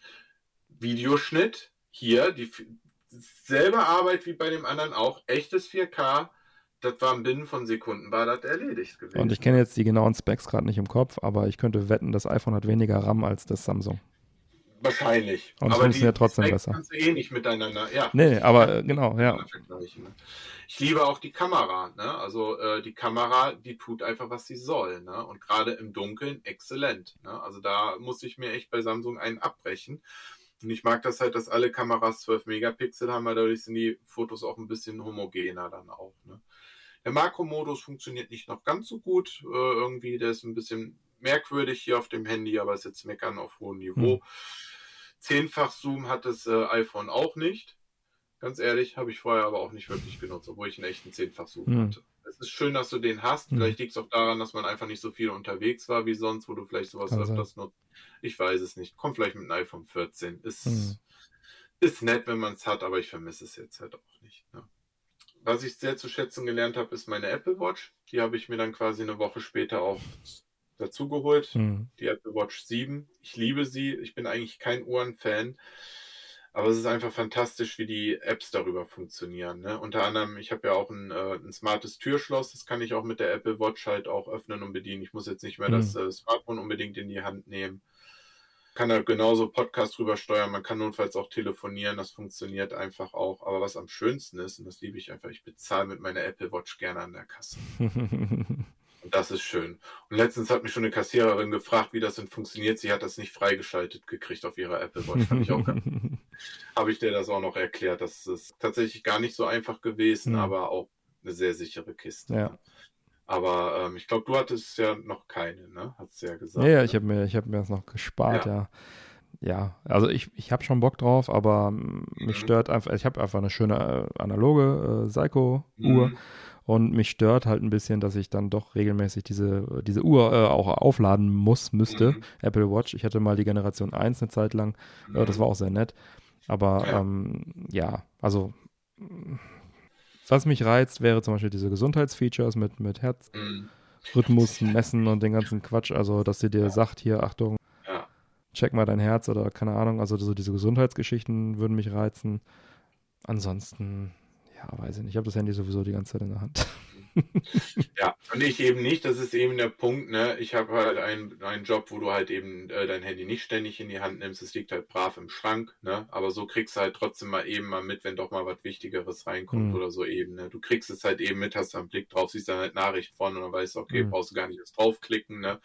Videoschnitt, hier die selbe Arbeit wie bei dem anderen auch, echtes 4K, das war Binnen von Sekunden, war das erledigt gewesen. Und ich kenne jetzt die genauen Specs gerade nicht im Kopf, aber ich könnte wetten, das iPhone hat weniger RAM als das Samsung. Wahrscheinlich. Und es funktioniert trotzdem Specs besser. Kannst du eh nicht miteinander, ja. Nee, aber äh, genau, ja. Ich liebe auch die Kamera, ne? Also äh, die Kamera, die tut einfach, was sie soll, ne? Und gerade im Dunkeln exzellent. Ne? Also da muss ich mir echt bei Samsung einen abbrechen. Und ich mag das halt, dass alle Kameras 12 Megapixel haben, weil dadurch sind die Fotos auch ein bisschen homogener dann auch. Ne? Der Makromodus funktioniert nicht noch ganz so gut. Äh, irgendwie, der ist ein bisschen merkwürdig hier auf dem Handy, aber ist jetzt meckern auf hohem Niveau. Hm. Zehnfach Zoom hat das äh, iPhone auch nicht. Ganz ehrlich, habe ich vorher aber auch nicht wirklich genutzt, obwohl ich einen echten Zehnfach Zoom hm. hatte. Es ist schön, dass du den hast. Hm. Vielleicht liegt es auch daran, dass man einfach nicht so viel unterwegs war wie sonst, wo du vielleicht sowas Kann öfters nutzt. Ich weiß es nicht. Kommt vielleicht mit einem iPhone 14. Ist, hm. ist nett, wenn man es hat, aber ich vermisse es jetzt halt auch nicht. Ne? Was ich sehr zu schätzen gelernt habe, ist meine Apple Watch. Die habe ich mir dann quasi eine Woche später auch dazu geholt. Hm. Die Apple Watch 7. Ich liebe sie. Ich bin eigentlich kein Uhrenfan. Aber es ist einfach fantastisch, wie die Apps darüber funktionieren. Ne? Unter anderem, ich habe ja auch ein, äh, ein smartes Türschloss, das kann ich auch mit der Apple Watch halt auch öffnen und bedienen. Ich muss jetzt nicht mehr mhm. das äh, Smartphone unbedingt in die Hand nehmen. Kann da genauso Podcast drüber steuern, man kann notfalls auch telefonieren, das funktioniert einfach auch. Aber was am schönsten ist, und das liebe ich einfach, ich bezahle mit meiner Apple Watch gerne an der Kasse. (laughs) Und das ist schön. Und letztens hat mich schon eine Kassiererin gefragt, wie das denn funktioniert. Sie hat das nicht freigeschaltet gekriegt auf ihrer Apple Watch. Fand ich auch (laughs) Habe ich dir das auch noch erklärt. Das ist tatsächlich gar nicht so einfach gewesen, mhm. aber auch eine sehr sichere Kiste. Ja. Aber ähm, ich glaube, du hattest ja noch keine, ne? Hast du ja gesagt. Ja, ja ne? ich habe mir, hab mir das noch gespart, ja. ja. Ja, also ich, ich habe schon Bock drauf, aber mich mhm. stört einfach, ich habe einfach eine schöne äh, analoge äh, Seiko-Uhr. Mhm und mich stört halt ein bisschen, dass ich dann doch regelmäßig diese, diese Uhr äh, auch aufladen muss, müsste. Mhm. Apple Watch. Ich hatte mal die Generation 1 eine Zeit lang. Mhm. Äh, das war auch sehr nett. Aber ja, ähm, ja also was mich reizt, wäre zum Beispiel diese Gesundheitsfeatures mit, mit Herzrhythmus mhm. messen und den ganzen Quatsch. Also, dass sie dir ja. sagt, hier, Achtung, ja. check mal dein Herz oder keine Ahnung. Also, so diese Gesundheitsgeschichten würden mich reizen. Ansonsten, ja, weiß ich nicht. Ich habe das Handy sowieso die ganze Zeit in der Hand. (laughs) ja, und ich eben nicht. Das ist eben der Punkt. Ne? Ich habe halt einen, einen Job, wo du halt eben äh, dein Handy nicht ständig in die Hand nimmst. Es liegt halt brav im Schrank. Ne? Aber so kriegst du halt trotzdem mal eben mal mit, wenn doch mal was Wichtigeres reinkommt mhm. oder so eben. Ne? Du kriegst es halt eben mit, hast einen Blick drauf, siehst dann halt Nachricht von und dann weißt du, okay, mhm. brauchst du gar nicht erst draufklicken. Ne?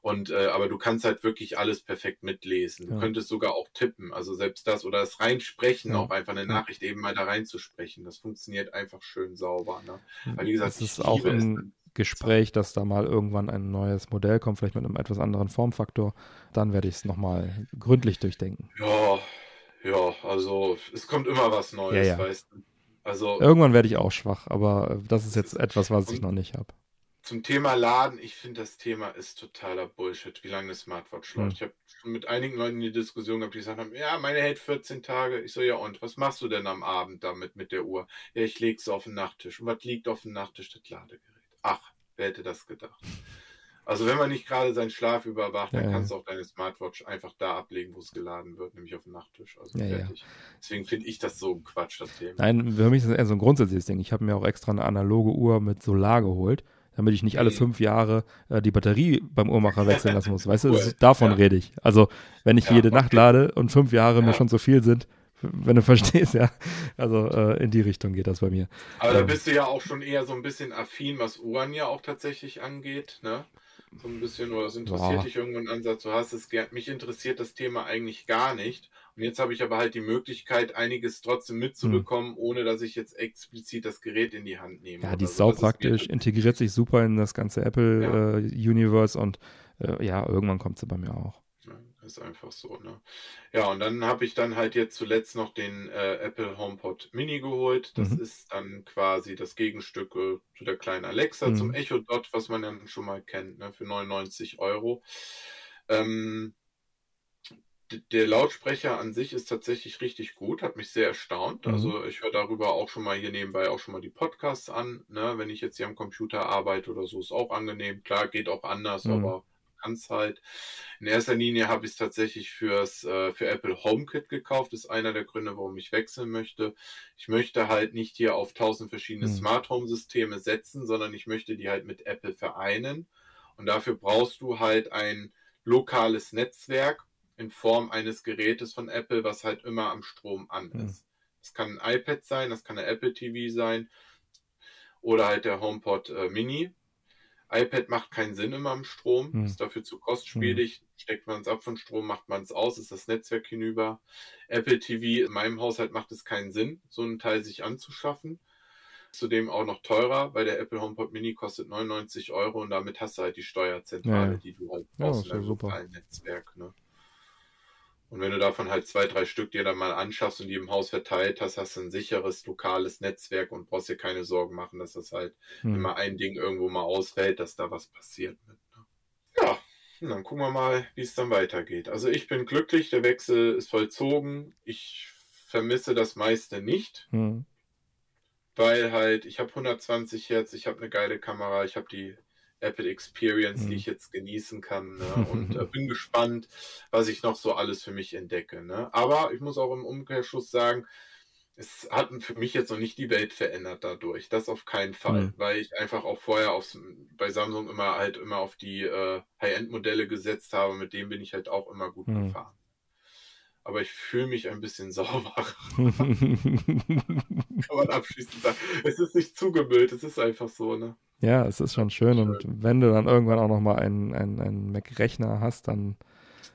Und äh, aber du kannst halt wirklich alles perfekt mitlesen. Du ja. könntest sogar auch tippen, also selbst das oder das reinsprechen, ja. auch einfach eine Nachricht eben mal da reinzusprechen. Das funktioniert einfach schön sauber. Ne? Weil wie gesagt, das ist auch ein Gespräch, dass da mal irgendwann ein neues Modell kommt, vielleicht mit einem etwas anderen Formfaktor. Dann werde ich es nochmal gründlich durchdenken. Ja, ja, also es kommt immer was Neues, ja, weißt du. Also, Irgendwann werde ich auch schwach, aber das ist jetzt (laughs) etwas, was ich noch nicht habe zum Thema Laden, ich finde, das Thema ist totaler Bullshit, wie lange eine Smartwatch läuft. Mhm. Ich habe schon mit einigen Leuten die Diskussion gehabt, die gesagt haben, ja, meine hält 14 Tage. Ich so, ja und, was machst du denn am Abend damit mit der Uhr? Ja, ich lege sie auf den Nachttisch. Und was liegt auf dem Nachttisch? Das Ladegerät. Ach, wer hätte das gedacht? Also wenn man nicht gerade seinen Schlaf überwacht, dann Ja, ja. kannst du auch deine Smartwatch einfach da ablegen, wo es geladen wird, nämlich auf dem Nachttisch. Also Ja, ja. fertig. Deswegen finde ich das so ein Quatsch, das Thema. Nein, für mich ist das eher so ein grundsätzliches Ding. Ich habe mir auch extra eine analoge Uhr mit Solar geholt, damit ich nicht alle Mhm. fünf Jahre äh, die Batterie beim Uhrmacher (laughs) wechseln lassen muss. Weißt du, Cool. ist, davon Ja. rede ich. Also, wenn ich Ja, jede okay. Nacht lade und fünf Jahre mir Ja. schon zu viel sind, wenn du (laughs) verstehst, ja. Also, äh, in die Richtung geht das bei mir. Aber da Ähm. bist du ja auch schon eher so ein bisschen affin, was Uhren ja auch tatsächlich angeht, ne? So ein bisschen, oder das interessiert Ja. dich irgendwo einen Ansatz, du hast es gern. Mich interessiert das Thema eigentlich gar nicht. Und jetzt habe ich aber halt die Möglichkeit, einiges trotzdem mitzubekommen, ohne dass ich jetzt explizit das Gerät in die Hand nehme. Hm. Ja, die ist so. Das mir saupraktisch, halt- integriert sich super in das ganze Apple Ja. äh, und äh, ja, irgendwann kommt sie bei mir auch. Ja, ist einfach so, ne? Ja, und dann habe ich dann halt jetzt zuletzt noch den äh, Apple HomePod Mini geholt. Das Mhm. ist dann quasi das Gegenstück äh, zu der kleinen Alexa, Mhm. zum Echo Dot, was man dann schon mal kennt, ne? Für 99 Euro. Ähm, der Lautsprecher an sich ist tatsächlich richtig gut, hat mich sehr erstaunt. Mhm. Also ich höre darüber auch schon mal hier nebenbei auch schon mal die Podcasts an. Ne? Wenn ich jetzt hier am Computer arbeite oder so, ist auch angenehm. Klar, geht auch anders, Mhm. aber es halt. In erster Linie habe ich es tatsächlich fürs, äh, für Apple HomeKit gekauft. Das ist einer der Gründe, warum ich wechseln möchte. Ich möchte halt nicht hier auf tausend verschiedene Mhm. Smart Home Systeme setzen, sondern ich möchte die halt mit Apple vereinen. Und dafür brauchst du halt ein lokales Netzwerk in Form eines Gerätes von Apple, was halt immer am Strom an Mhm. ist. Das kann ein iPad sein, das kann eine Apple TV sein oder halt der HomePod äh, Mini. iPad macht keinen Sinn immer am Strom, Hm. ist dafür zu kostspielig. Steckt man es ab von Strom, macht man es aus, ist das Netzwerk hinüber. Apple TV in meinem Haushalt macht es keinen Sinn, so einen Teil sich anzuschaffen. Zudem auch noch teurer, weil der Apple HomePod Mini kostet 99 Euro und damit hast du halt die Steuerzentrale, Ja, ja. die du halt Ja, brauchst ist in ja super. Netzwerk. Ne? Und wenn du davon halt zwei, drei Stück dir dann mal anschaffst und die im Haus verteilt hast, hast du ein sicheres lokales Netzwerk und brauchst dir keine Sorgen machen, dass das halt Hm. mal ein Ding irgendwo mal ausfällt, dass da was passiert mit. Ne? Ja, und dann gucken wir mal, wie es dann weitergeht. Also ich bin glücklich, der Wechsel ist vollzogen. Ich vermisse das meiste nicht, Hm. weil halt ich habe 120 Hertz, ich habe eine geile Kamera, ich habe die Apple Experience, Mhm. die ich jetzt genießen kann ne? (laughs) und äh, bin gespannt, was ich noch so alles für mich entdecke. Ne? Aber ich muss auch im Umkehrschluss sagen, es hat für mich jetzt noch nicht die Welt verändert dadurch. Das auf keinen Fall, Mhm. weil ich einfach auch vorher aufs, bei Samsung immer halt immer auf die äh, High-End-Modelle gesetzt habe. Mit dem bin ich halt auch immer gut Mhm. gefahren. Aber ich fühle mich ein bisschen (laughs) sauber, (laughs) (laughs) kann man abschließend sagen. Es ist nicht zugemüllt, es ist einfach so, ne? ja, es ist schon schön und wenn du dann irgendwann auch nochmal einen, einen, einen Mac-Rechner hast, dann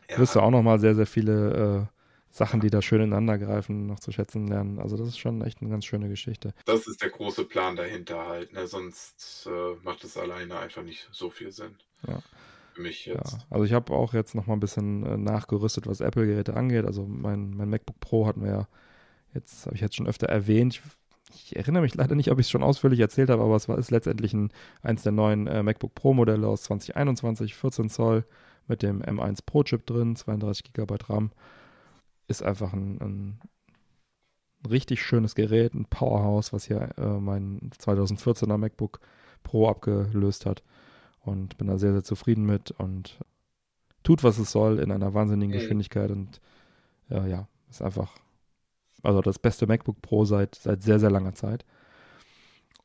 Ja, wirst du auch nochmal sehr, sehr viele äh, Sachen, die da schön ineinander greifen, noch zu schätzen lernen. Also das ist schon echt eine ganz schöne Geschichte. das ist der große Plan dahinter halt, ne? Sonst äh, macht es alleine einfach nicht so viel Sinn. Ja. Für mich Ja, jetzt. also ich habe auch jetzt noch mal ein bisschen äh, nachgerüstet, was Apple-Geräte angeht. Also mein, mein MacBook Pro hatten wir ja jetzt, habe ich jetzt schon öfter erwähnt. Ich, ich erinnere mich leider nicht, ob ich es schon ausführlich erzählt habe, aber es war ist letztendlich ein, eins der neuen äh, MacBook Pro-Modelle aus 2021, 14 Zoll mit dem M1 Pro-Chip drin, 32 GB RAM. Ist einfach ein, ein richtig schönes Gerät, ein Powerhouse, was hier äh, mein 2014er MacBook Pro abgelöst hat. Und bin da sehr, sehr zufrieden mit und tut, was es soll, in einer wahnsinnigen. Geschwindigkeit. Und äh, ja, ist einfach, also das beste MacBook Pro seit, seit sehr, sehr langer Zeit.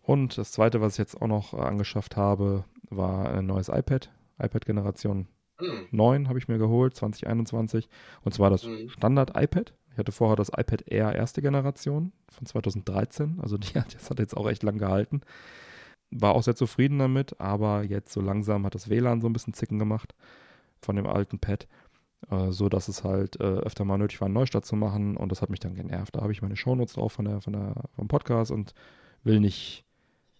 Und das zweite, was ich jetzt auch noch äh, angeschafft habe, war ein neues iPad. iPad-Generation Hm. 9 habe ich mir geholt, 2021. Und zwar das Mhm. Standard-iPad. Ich hatte vorher das iPad Air erste Generation von 2013. Also die hat, das hat jetzt auch echt lang gehalten. War auch sehr zufrieden damit, aber jetzt so langsam hat das WLAN so ein bisschen zicken gemacht von dem alten Pad, äh, so dass es halt äh, öfter mal nötig war, einen Neustart zu machen und das hat mich dann genervt. Da habe ich meine Shownotes drauf von der, von der, vom Podcast und will nicht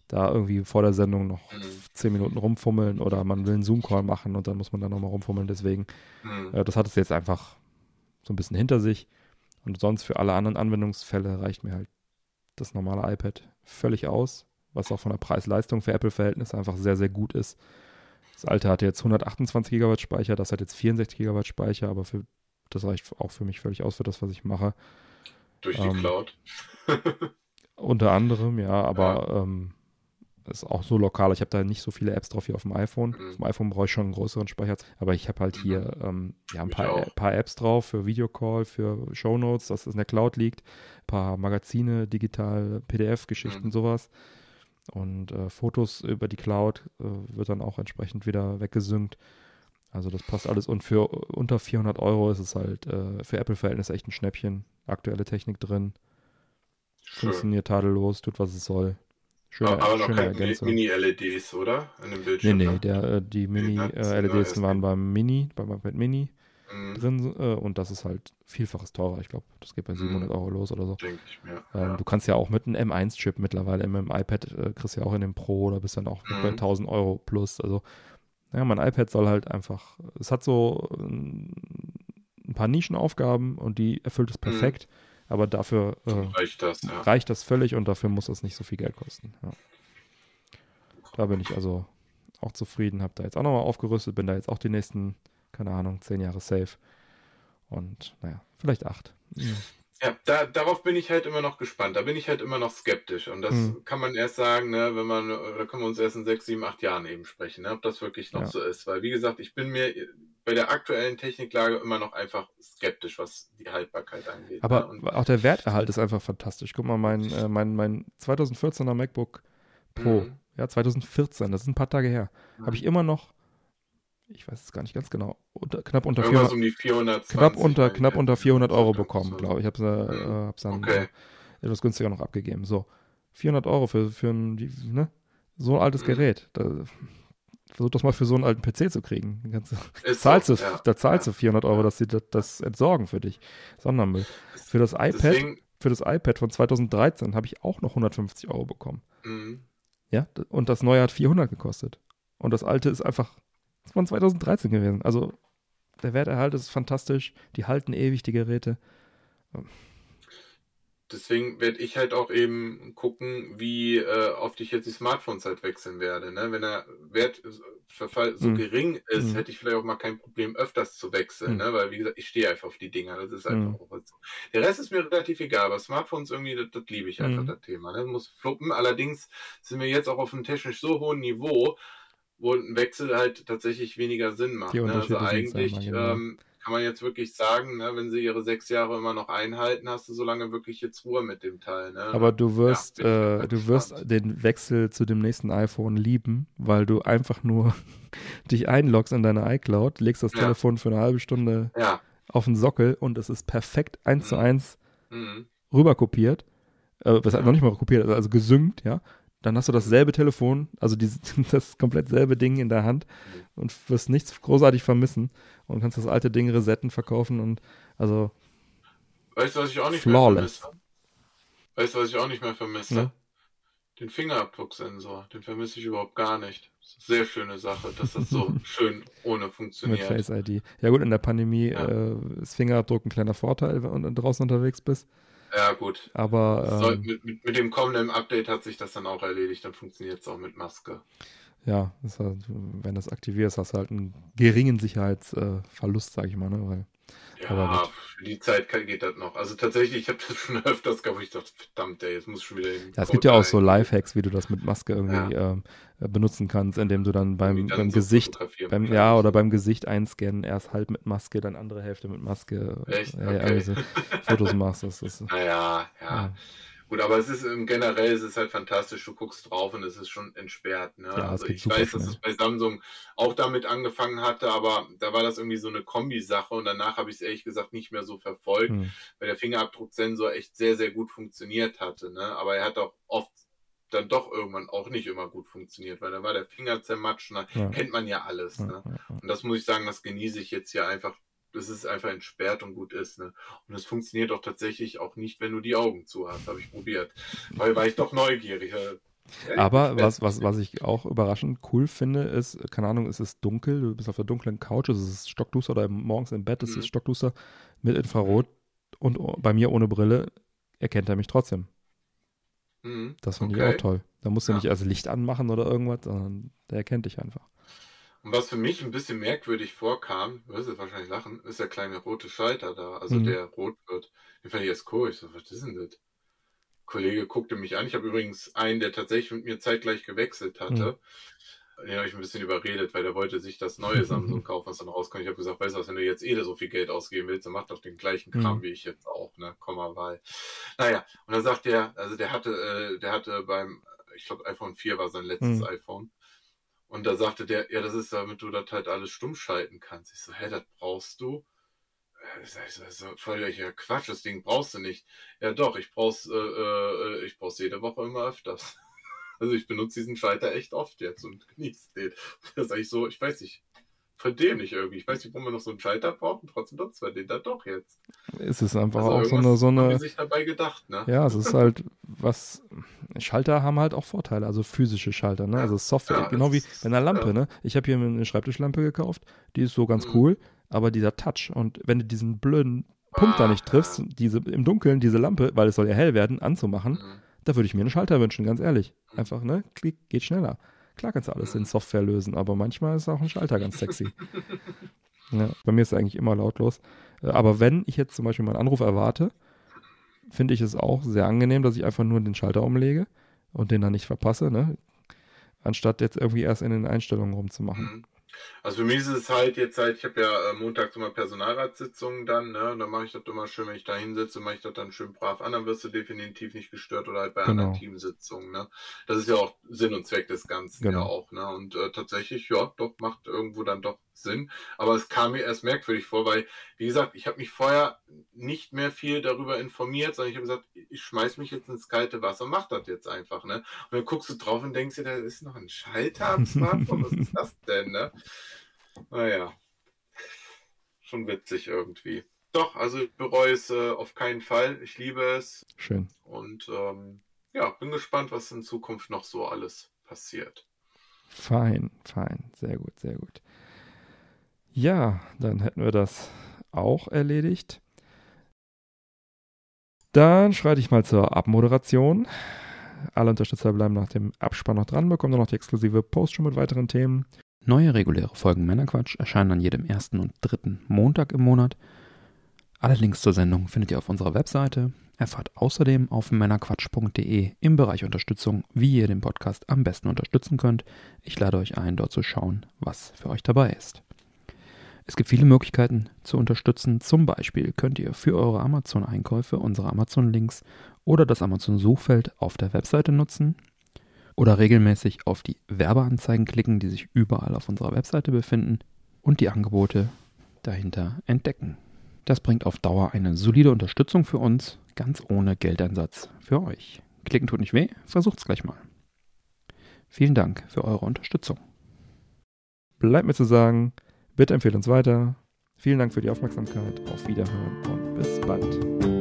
da irgendwie vor der Sendung noch Mhm. zehn Minuten rumfummeln oder man will einen Zoom-Call machen und dann muss man dann nochmal rumfummeln. Deswegen, Hm. äh, das hat es jetzt einfach so ein bisschen hinter sich. Und sonst für alle anderen Anwendungsfälle reicht mir halt das normale iPad völlig aus, was auch von der Preis-Leistung für Apple-Verhältnisse einfach sehr, sehr gut ist. Das alte hatte jetzt 128 GB Speicher, das hat jetzt 64 GB Speicher, aber für, das reicht auch für mich völlig aus für das, was ich mache. Durch die ähm, Cloud. (laughs) Unter anderem, ja, aber Ähm, ist auch so lokal. Ich habe da nicht so viele Apps drauf wie auf dem iPhone. Mhm. Auf dem iPhone brauche ich schon einen größeren Speicher. Aber ich habe halt hier ähm, ja, ein paar, paar Apps drauf für Videocall, für Shownotes, dass es in der Cloud liegt. Ein paar Magazine, digital, PDF-Geschichten, Mhm. sowas. Und äh, Fotos über die Cloud äh, wird dann auch entsprechend wieder weggesynkt. Also das passt alles. Und für unter 400 Euro ist es halt äh, für Apple-Verhältnisse echt ein Schnäppchen. Aktuelle Technik drin. Schön. Funktioniert tadellos, tut was es soll. Schöne, Aber aber noch keine. Mini-LEDs, oder? An dem Nee, Bildschirm. nee, ne? der, äh, die Nee, ne? Mini-LEDs nur waren SD. beim Mini, beim iPad Mini Mhm, drin äh, und das ist halt vielfaches teurer. Ich glaube, das geht bei Mhm. 700 Euro los oder so. Denke ich mir. Ähm, ja. Du kannst ja auch mit einem M1-Chip mittlerweile im, im iPad, äh, kriegst ja auch in dem Pro oder bist dann auch Mhm. bei 1000 Euro plus. Also, ja, mein iPad soll halt einfach, es hat so ähm, ein paar Nischenaufgaben und die erfüllt es Mhm. perfekt, aber dafür äh, Reicht das, ja. reicht das völlig und dafür muss es nicht so viel Geld kosten. Ja. Da bin ich also auch zufrieden, habe da jetzt auch nochmal aufgerüstet, bin da jetzt auch die nächsten, keine Ahnung, zehn Jahre safe. Und naja, vielleicht acht. Mhm. Ja, da, darauf bin ich halt immer noch gespannt. Da bin ich halt immer noch skeptisch. Und das Mhm. kann man erst sagen, ne, wenn man, da können wir uns erst in sechs, sieben, acht Jahren eben sprechen, ne, ob das wirklich noch Ja. so ist. Weil, wie gesagt, ich bin mir bei der aktuellen Techniklage immer noch einfach skeptisch, was die Haltbarkeit angeht. Aber ne? Auch der Werterhalt ist einfach fantastisch. Guck mal, mein, äh, mein, mein 2014er MacBook Pro, Mhm. ja, 2014, das ist ein paar Tage her, habe ich immer noch, ich weiß es gar nicht ganz genau, unter, knapp unter irgendwas 400, um die 420. knapp unter, ich knapp jetzt. unter 400 Euro So. bekommen, glaube ich. Ich habe es äh, Mhm. hab's dann Okay. äh, etwas günstiger noch abgegeben. So, 400 Euro für, für ein, ne? so ein altes Mhm. Gerät. Da, versuch das mal für so einen alten PC zu kriegen. Zahlst so, du, ja. da zahlst ja. du 400 Euro, dass sie das, das entsorgen für dich. Sondermüll. Für das iPad, Deswegen, für das iPad von 2013 habe ich auch noch 150 Euro bekommen. mh, Ja, und das neue hat 400 gekostet. Und das alte ist einfach von 2013 gewesen. Also der Werterhalt ist fantastisch. Die halten ewig, die Geräte. Deswegen werde ich halt auch eben gucken, wie äh, oft ich jetzt die Smartphones halt wechseln werde. Ne? Wenn der Wertverfall so Mhm. gering ist, Mhm. hätte ich vielleicht auch mal kein Problem, öfters zu wechseln. Mhm. Ne? Weil, wie gesagt, ich stehe einfach auf die Dinger. Das ist einfach Mhm. auch so. Der Rest ist mir relativ egal, aber Smartphones irgendwie, das, das liebe ich einfach, Mhm. das Thema. Ne? Muss fluppen. Allerdings sind wir jetzt auch auf einem technisch so hohen Niveau, wo ein Wechsel halt tatsächlich weniger Sinn macht. Ne? Also eigentlich genau. ähm, kann man jetzt wirklich sagen, ne, wenn sie ihre sechs Jahre immer noch einhalten, hast du so lange wirklich jetzt Ruhe mit dem Teil. Ne? Aber du wirst, Ja, äh, halt du wirst den Wechsel zu dem nächsten iPhone lieben, weil du einfach nur (laughs) dich einloggst in deine iCloud, legst das Ja. Telefon für eine halbe Stunde Ja. auf den Sockel und es ist perfekt eins zu Mhm. eins Mhm. rüber kopiert. Äh, was Ja. noch nicht mal kopiert, also gesynkt, ja. Dann hast du dasselbe Telefon, also die, (laughs) das komplett selbe Ding in der Hand und wirst nichts großartig vermissen und kannst das alte Ding resetten, verkaufen und also Weißt du, was ich auch nicht Flawless. mehr vermisse? Weißt du, was ich auch nicht mehr vermisse? Ne? Den Fingerabdrucksensor. Den vermisse ich überhaupt gar nicht. Sehr schöne Sache, dass das so (laughs) schön ohne mit funktioniert. Face ID. Ja gut, in der Pandemie Ja. äh, ist Fingerabdruck ein kleiner Vorteil, wenn du draußen unterwegs bist. Ja, gut. Aber Soll, ähm, mit, mit, mit dem kommenden Update hat sich das dann auch erledigt. Dann funktioniert es auch mit Maske. ja, ist halt, wenn du das aktivierst, hast du halt einen geringen Sicherheitsverlust, äh, Verlust, sag ich mal. Ne? Weil, Ja, für die Zeit geht das noch. Also tatsächlich, ich habe (laughs) das schon öfters gehabt, wo ich dachte, verdammt, ey, jetzt muss ich schon wieder den ja, es gibt ja auch so Lifehacks, wie du das mit Maske irgendwie ähm, äh, benutzen kannst, indem du dann beim, dann beim so Gesicht Beim, ja, oder beim Gesicht einscannen, erst halb mit Maske, dann andere Hälfte mit Maske. Echt? Ja, ja, Okay. also (laughs) Fotos machst. Das ist, Naja, ja. ja. Gut, aber es ist ähm, generell, es ist halt fantastisch. Du guckst drauf und es ist schon entsperrt. Ne? Ja, also ich weiß, dass schnell. es bei Samsung auch damit angefangen hatte, aber da war das irgendwie so eine Kombisache und danach habe ich es ehrlich gesagt nicht mehr so verfolgt, Hm. weil der Fingerabdrucksensor echt sehr, sehr gut funktioniert hatte. Ne? Aber er hat auch oft dann doch irgendwann auch nicht immer gut funktioniert, weil da war der Finger zermatscht. Ja. Kennt man ja alles. Ne? Und das muss ich sagen, das genieße ich jetzt hier einfach, dass es einfach entsperrt und gut ist. Ne? Und es funktioniert auch tatsächlich auch nicht, wenn du die Augen zu hast, habe ich probiert. Weil war ich doch neugierig. Ja, Aber was, was, was ich auch überraschend cool finde, ist, keine Ahnung, es ist dunkel, du bist auf der dunklen Couch, es ist stockduster oder morgens im Bett, es Mhm. ist stockduster mit Infrarot und bei mir ohne Brille erkennt er mich trotzdem. Mhm. Das finde Okay. ich auch toll. Da musst du Ja. nicht erst Licht anmachen oder irgendwas, sondern der erkennt dich einfach. Und was für mich ein bisschen merkwürdig vorkam, du wirst jetzt wahrscheinlich lachen, ist der kleine rote Schalter da, also Mhm. der rot wird. Den fand ich erst cool. Ich so, was ist denn das? Kollege guckte mich an. Ich habe übrigens einen, der tatsächlich mit mir zeitgleich gewechselt hatte. Mhm. Den habe ich ein bisschen überredet, weil der wollte sich das neue Samsung (laughs) kaufen, was dann rauskommt. Ich habe gesagt, weißt du was, wenn du jetzt eh so viel Geld ausgeben willst, dann mach doch den gleichen Kram mhm. wie ich jetzt auch, ne? Komm mal weil. Naja, und dann sagt der, also der hatte, äh, der hatte beim, ich glaube iPhone 4 war sein letztes mhm. iPhone. Und da sagte der, ja, das ist, damit du das halt alles stumm schalten kannst. Ich so, hä, das brauchst du? Das ist völliger Quatsch, das Ding brauchst du nicht. Ja doch, ich brauch's, äh, äh, ich brauch's jede Woche immer öfters. (laughs) Also ich benutze diesen Schalter echt oft jetzt und genieße den. (laughs) Das ist eigentlich so, ich weiß nicht, verdämlich irgendwie. Ich weiß nicht, wo man noch so einen Schalter braucht und trotzdem nutzt man den da doch jetzt. Es ist einfach also auch so eine, so eine. sich dabei gedacht, ne? Ja, es ist (laughs) halt was. Schalter haben halt auch Vorteile, also physische Schalter, ne? Ja, also Software, ja, genau wie bei einer Lampe, ja. ne? Ich habe hier eine Schreibtischlampe gekauft, die ist so ganz mhm. cool, aber dieser Touch und wenn du diesen blöden Punkt ah, da nicht triffst, diese im Dunkeln diese Lampe, weil es soll ja hell werden, anzumachen, mhm. da würde ich mir einen Schalter wünschen, ganz ehrlich. Mhm. Einfach, ne? Klick, geht schneller. Klar kannst du alles in Software lösen, aber manchmal ist auch ein Schalter ganz sexy. (laughs) ja, bei mir ist es eigentlich immer lautlos. Äh, aber wenn ich jetzt zum Beispiel mal einen Anruf erwarte, finde ich es auch sehr angenehm, dass ich einfach nur den Schalter umlege und den dann nicht verpasse, ne? Anstatt jetzt irgendwie erst in den Einstellungen rumzumachen. Also für mich ist es halt jetzt halt, ich habe ja äh, montags immer Personalratssitzungen dann, ne? Und dann mache ich das immer schön, wenn ich da hinsetze, mache ich das dann schön brav an, dann wirst du definitiv nicht gestört oder halt bei genau. anderen Teamsitzungen, ne? Das ist ja auch Sinn und Zweck des Ganzen genau. ja auch, ne? Und äh, tatsächlich, ja, doch, macht irgendwo dann doch Sinn. Aber es kam mir erst merkwürdig vor, weil, wie gesagt, ich habe mich vorher nicht mehr viel darüber informiert, sondern ich habe gesagt, ich schmeiß mich jetzt ins kalte Wasser, mach das jetzt einfach, ne? Und dann guckst du drauf und denkst dir, da ist noch ein Schalter am Smartphone, was ist das denn, ne? Naja, schon witzig irgendwie. Doch, also ich bereue es äh, auf keinen Fall. Ich liebe es. Schön. Und ähm, ja, bin gespannt, was in Zukunft noch so alles passiert. Fein, fein. Sehr gut, sehr gut. Ja, dann hätten wir das auch erledigt. Dann schreite ich mal zur Abmoderation. Alle Unterstützer bleiben nach dem Abspann noch dran, bekommen dann noch die exklusive Post schon mit weiteren Themen. Neue reguläre Folgen Männerquatsch erscheinen an jedem ersten und dritten Montag im Monat. Alle Links zur Sendung findet ihr auf unserer Webseite. Erfahrt außerdem auf männerquatsch.de im Bereich Unterstützung, wie ihr den Podcast am besten unterstützen könnt. Ich lade euch ein, dort zu schauen, was für euch dabei ist. Es gibt viele Möglichkeiten zu unterstützen. Zum Beispiel könnt ihr für eure Amazon-Einkäufe unsere Amazon-Links oder das Amazon-Suchfeld auf der Webseite nutzen oder regelmäßig auf die Werbeanzeigen klicken, die sich überall auf unserer Webseite befinden und die Angebote dahinter entdecken. Das bringt auf Dauer eine solide Unterstützung für uns, ganz ohne Geldeinsatz für euch. Klicken tut nicht weh, versucht's gleich mal. Vielen Dank für eure Unterstützung. Bleibt mir zu sagen, Bitte empfehlt uns weiter. Vielen Dank für die Aufmerksamkeit. Auf Wiederhören und bis bald.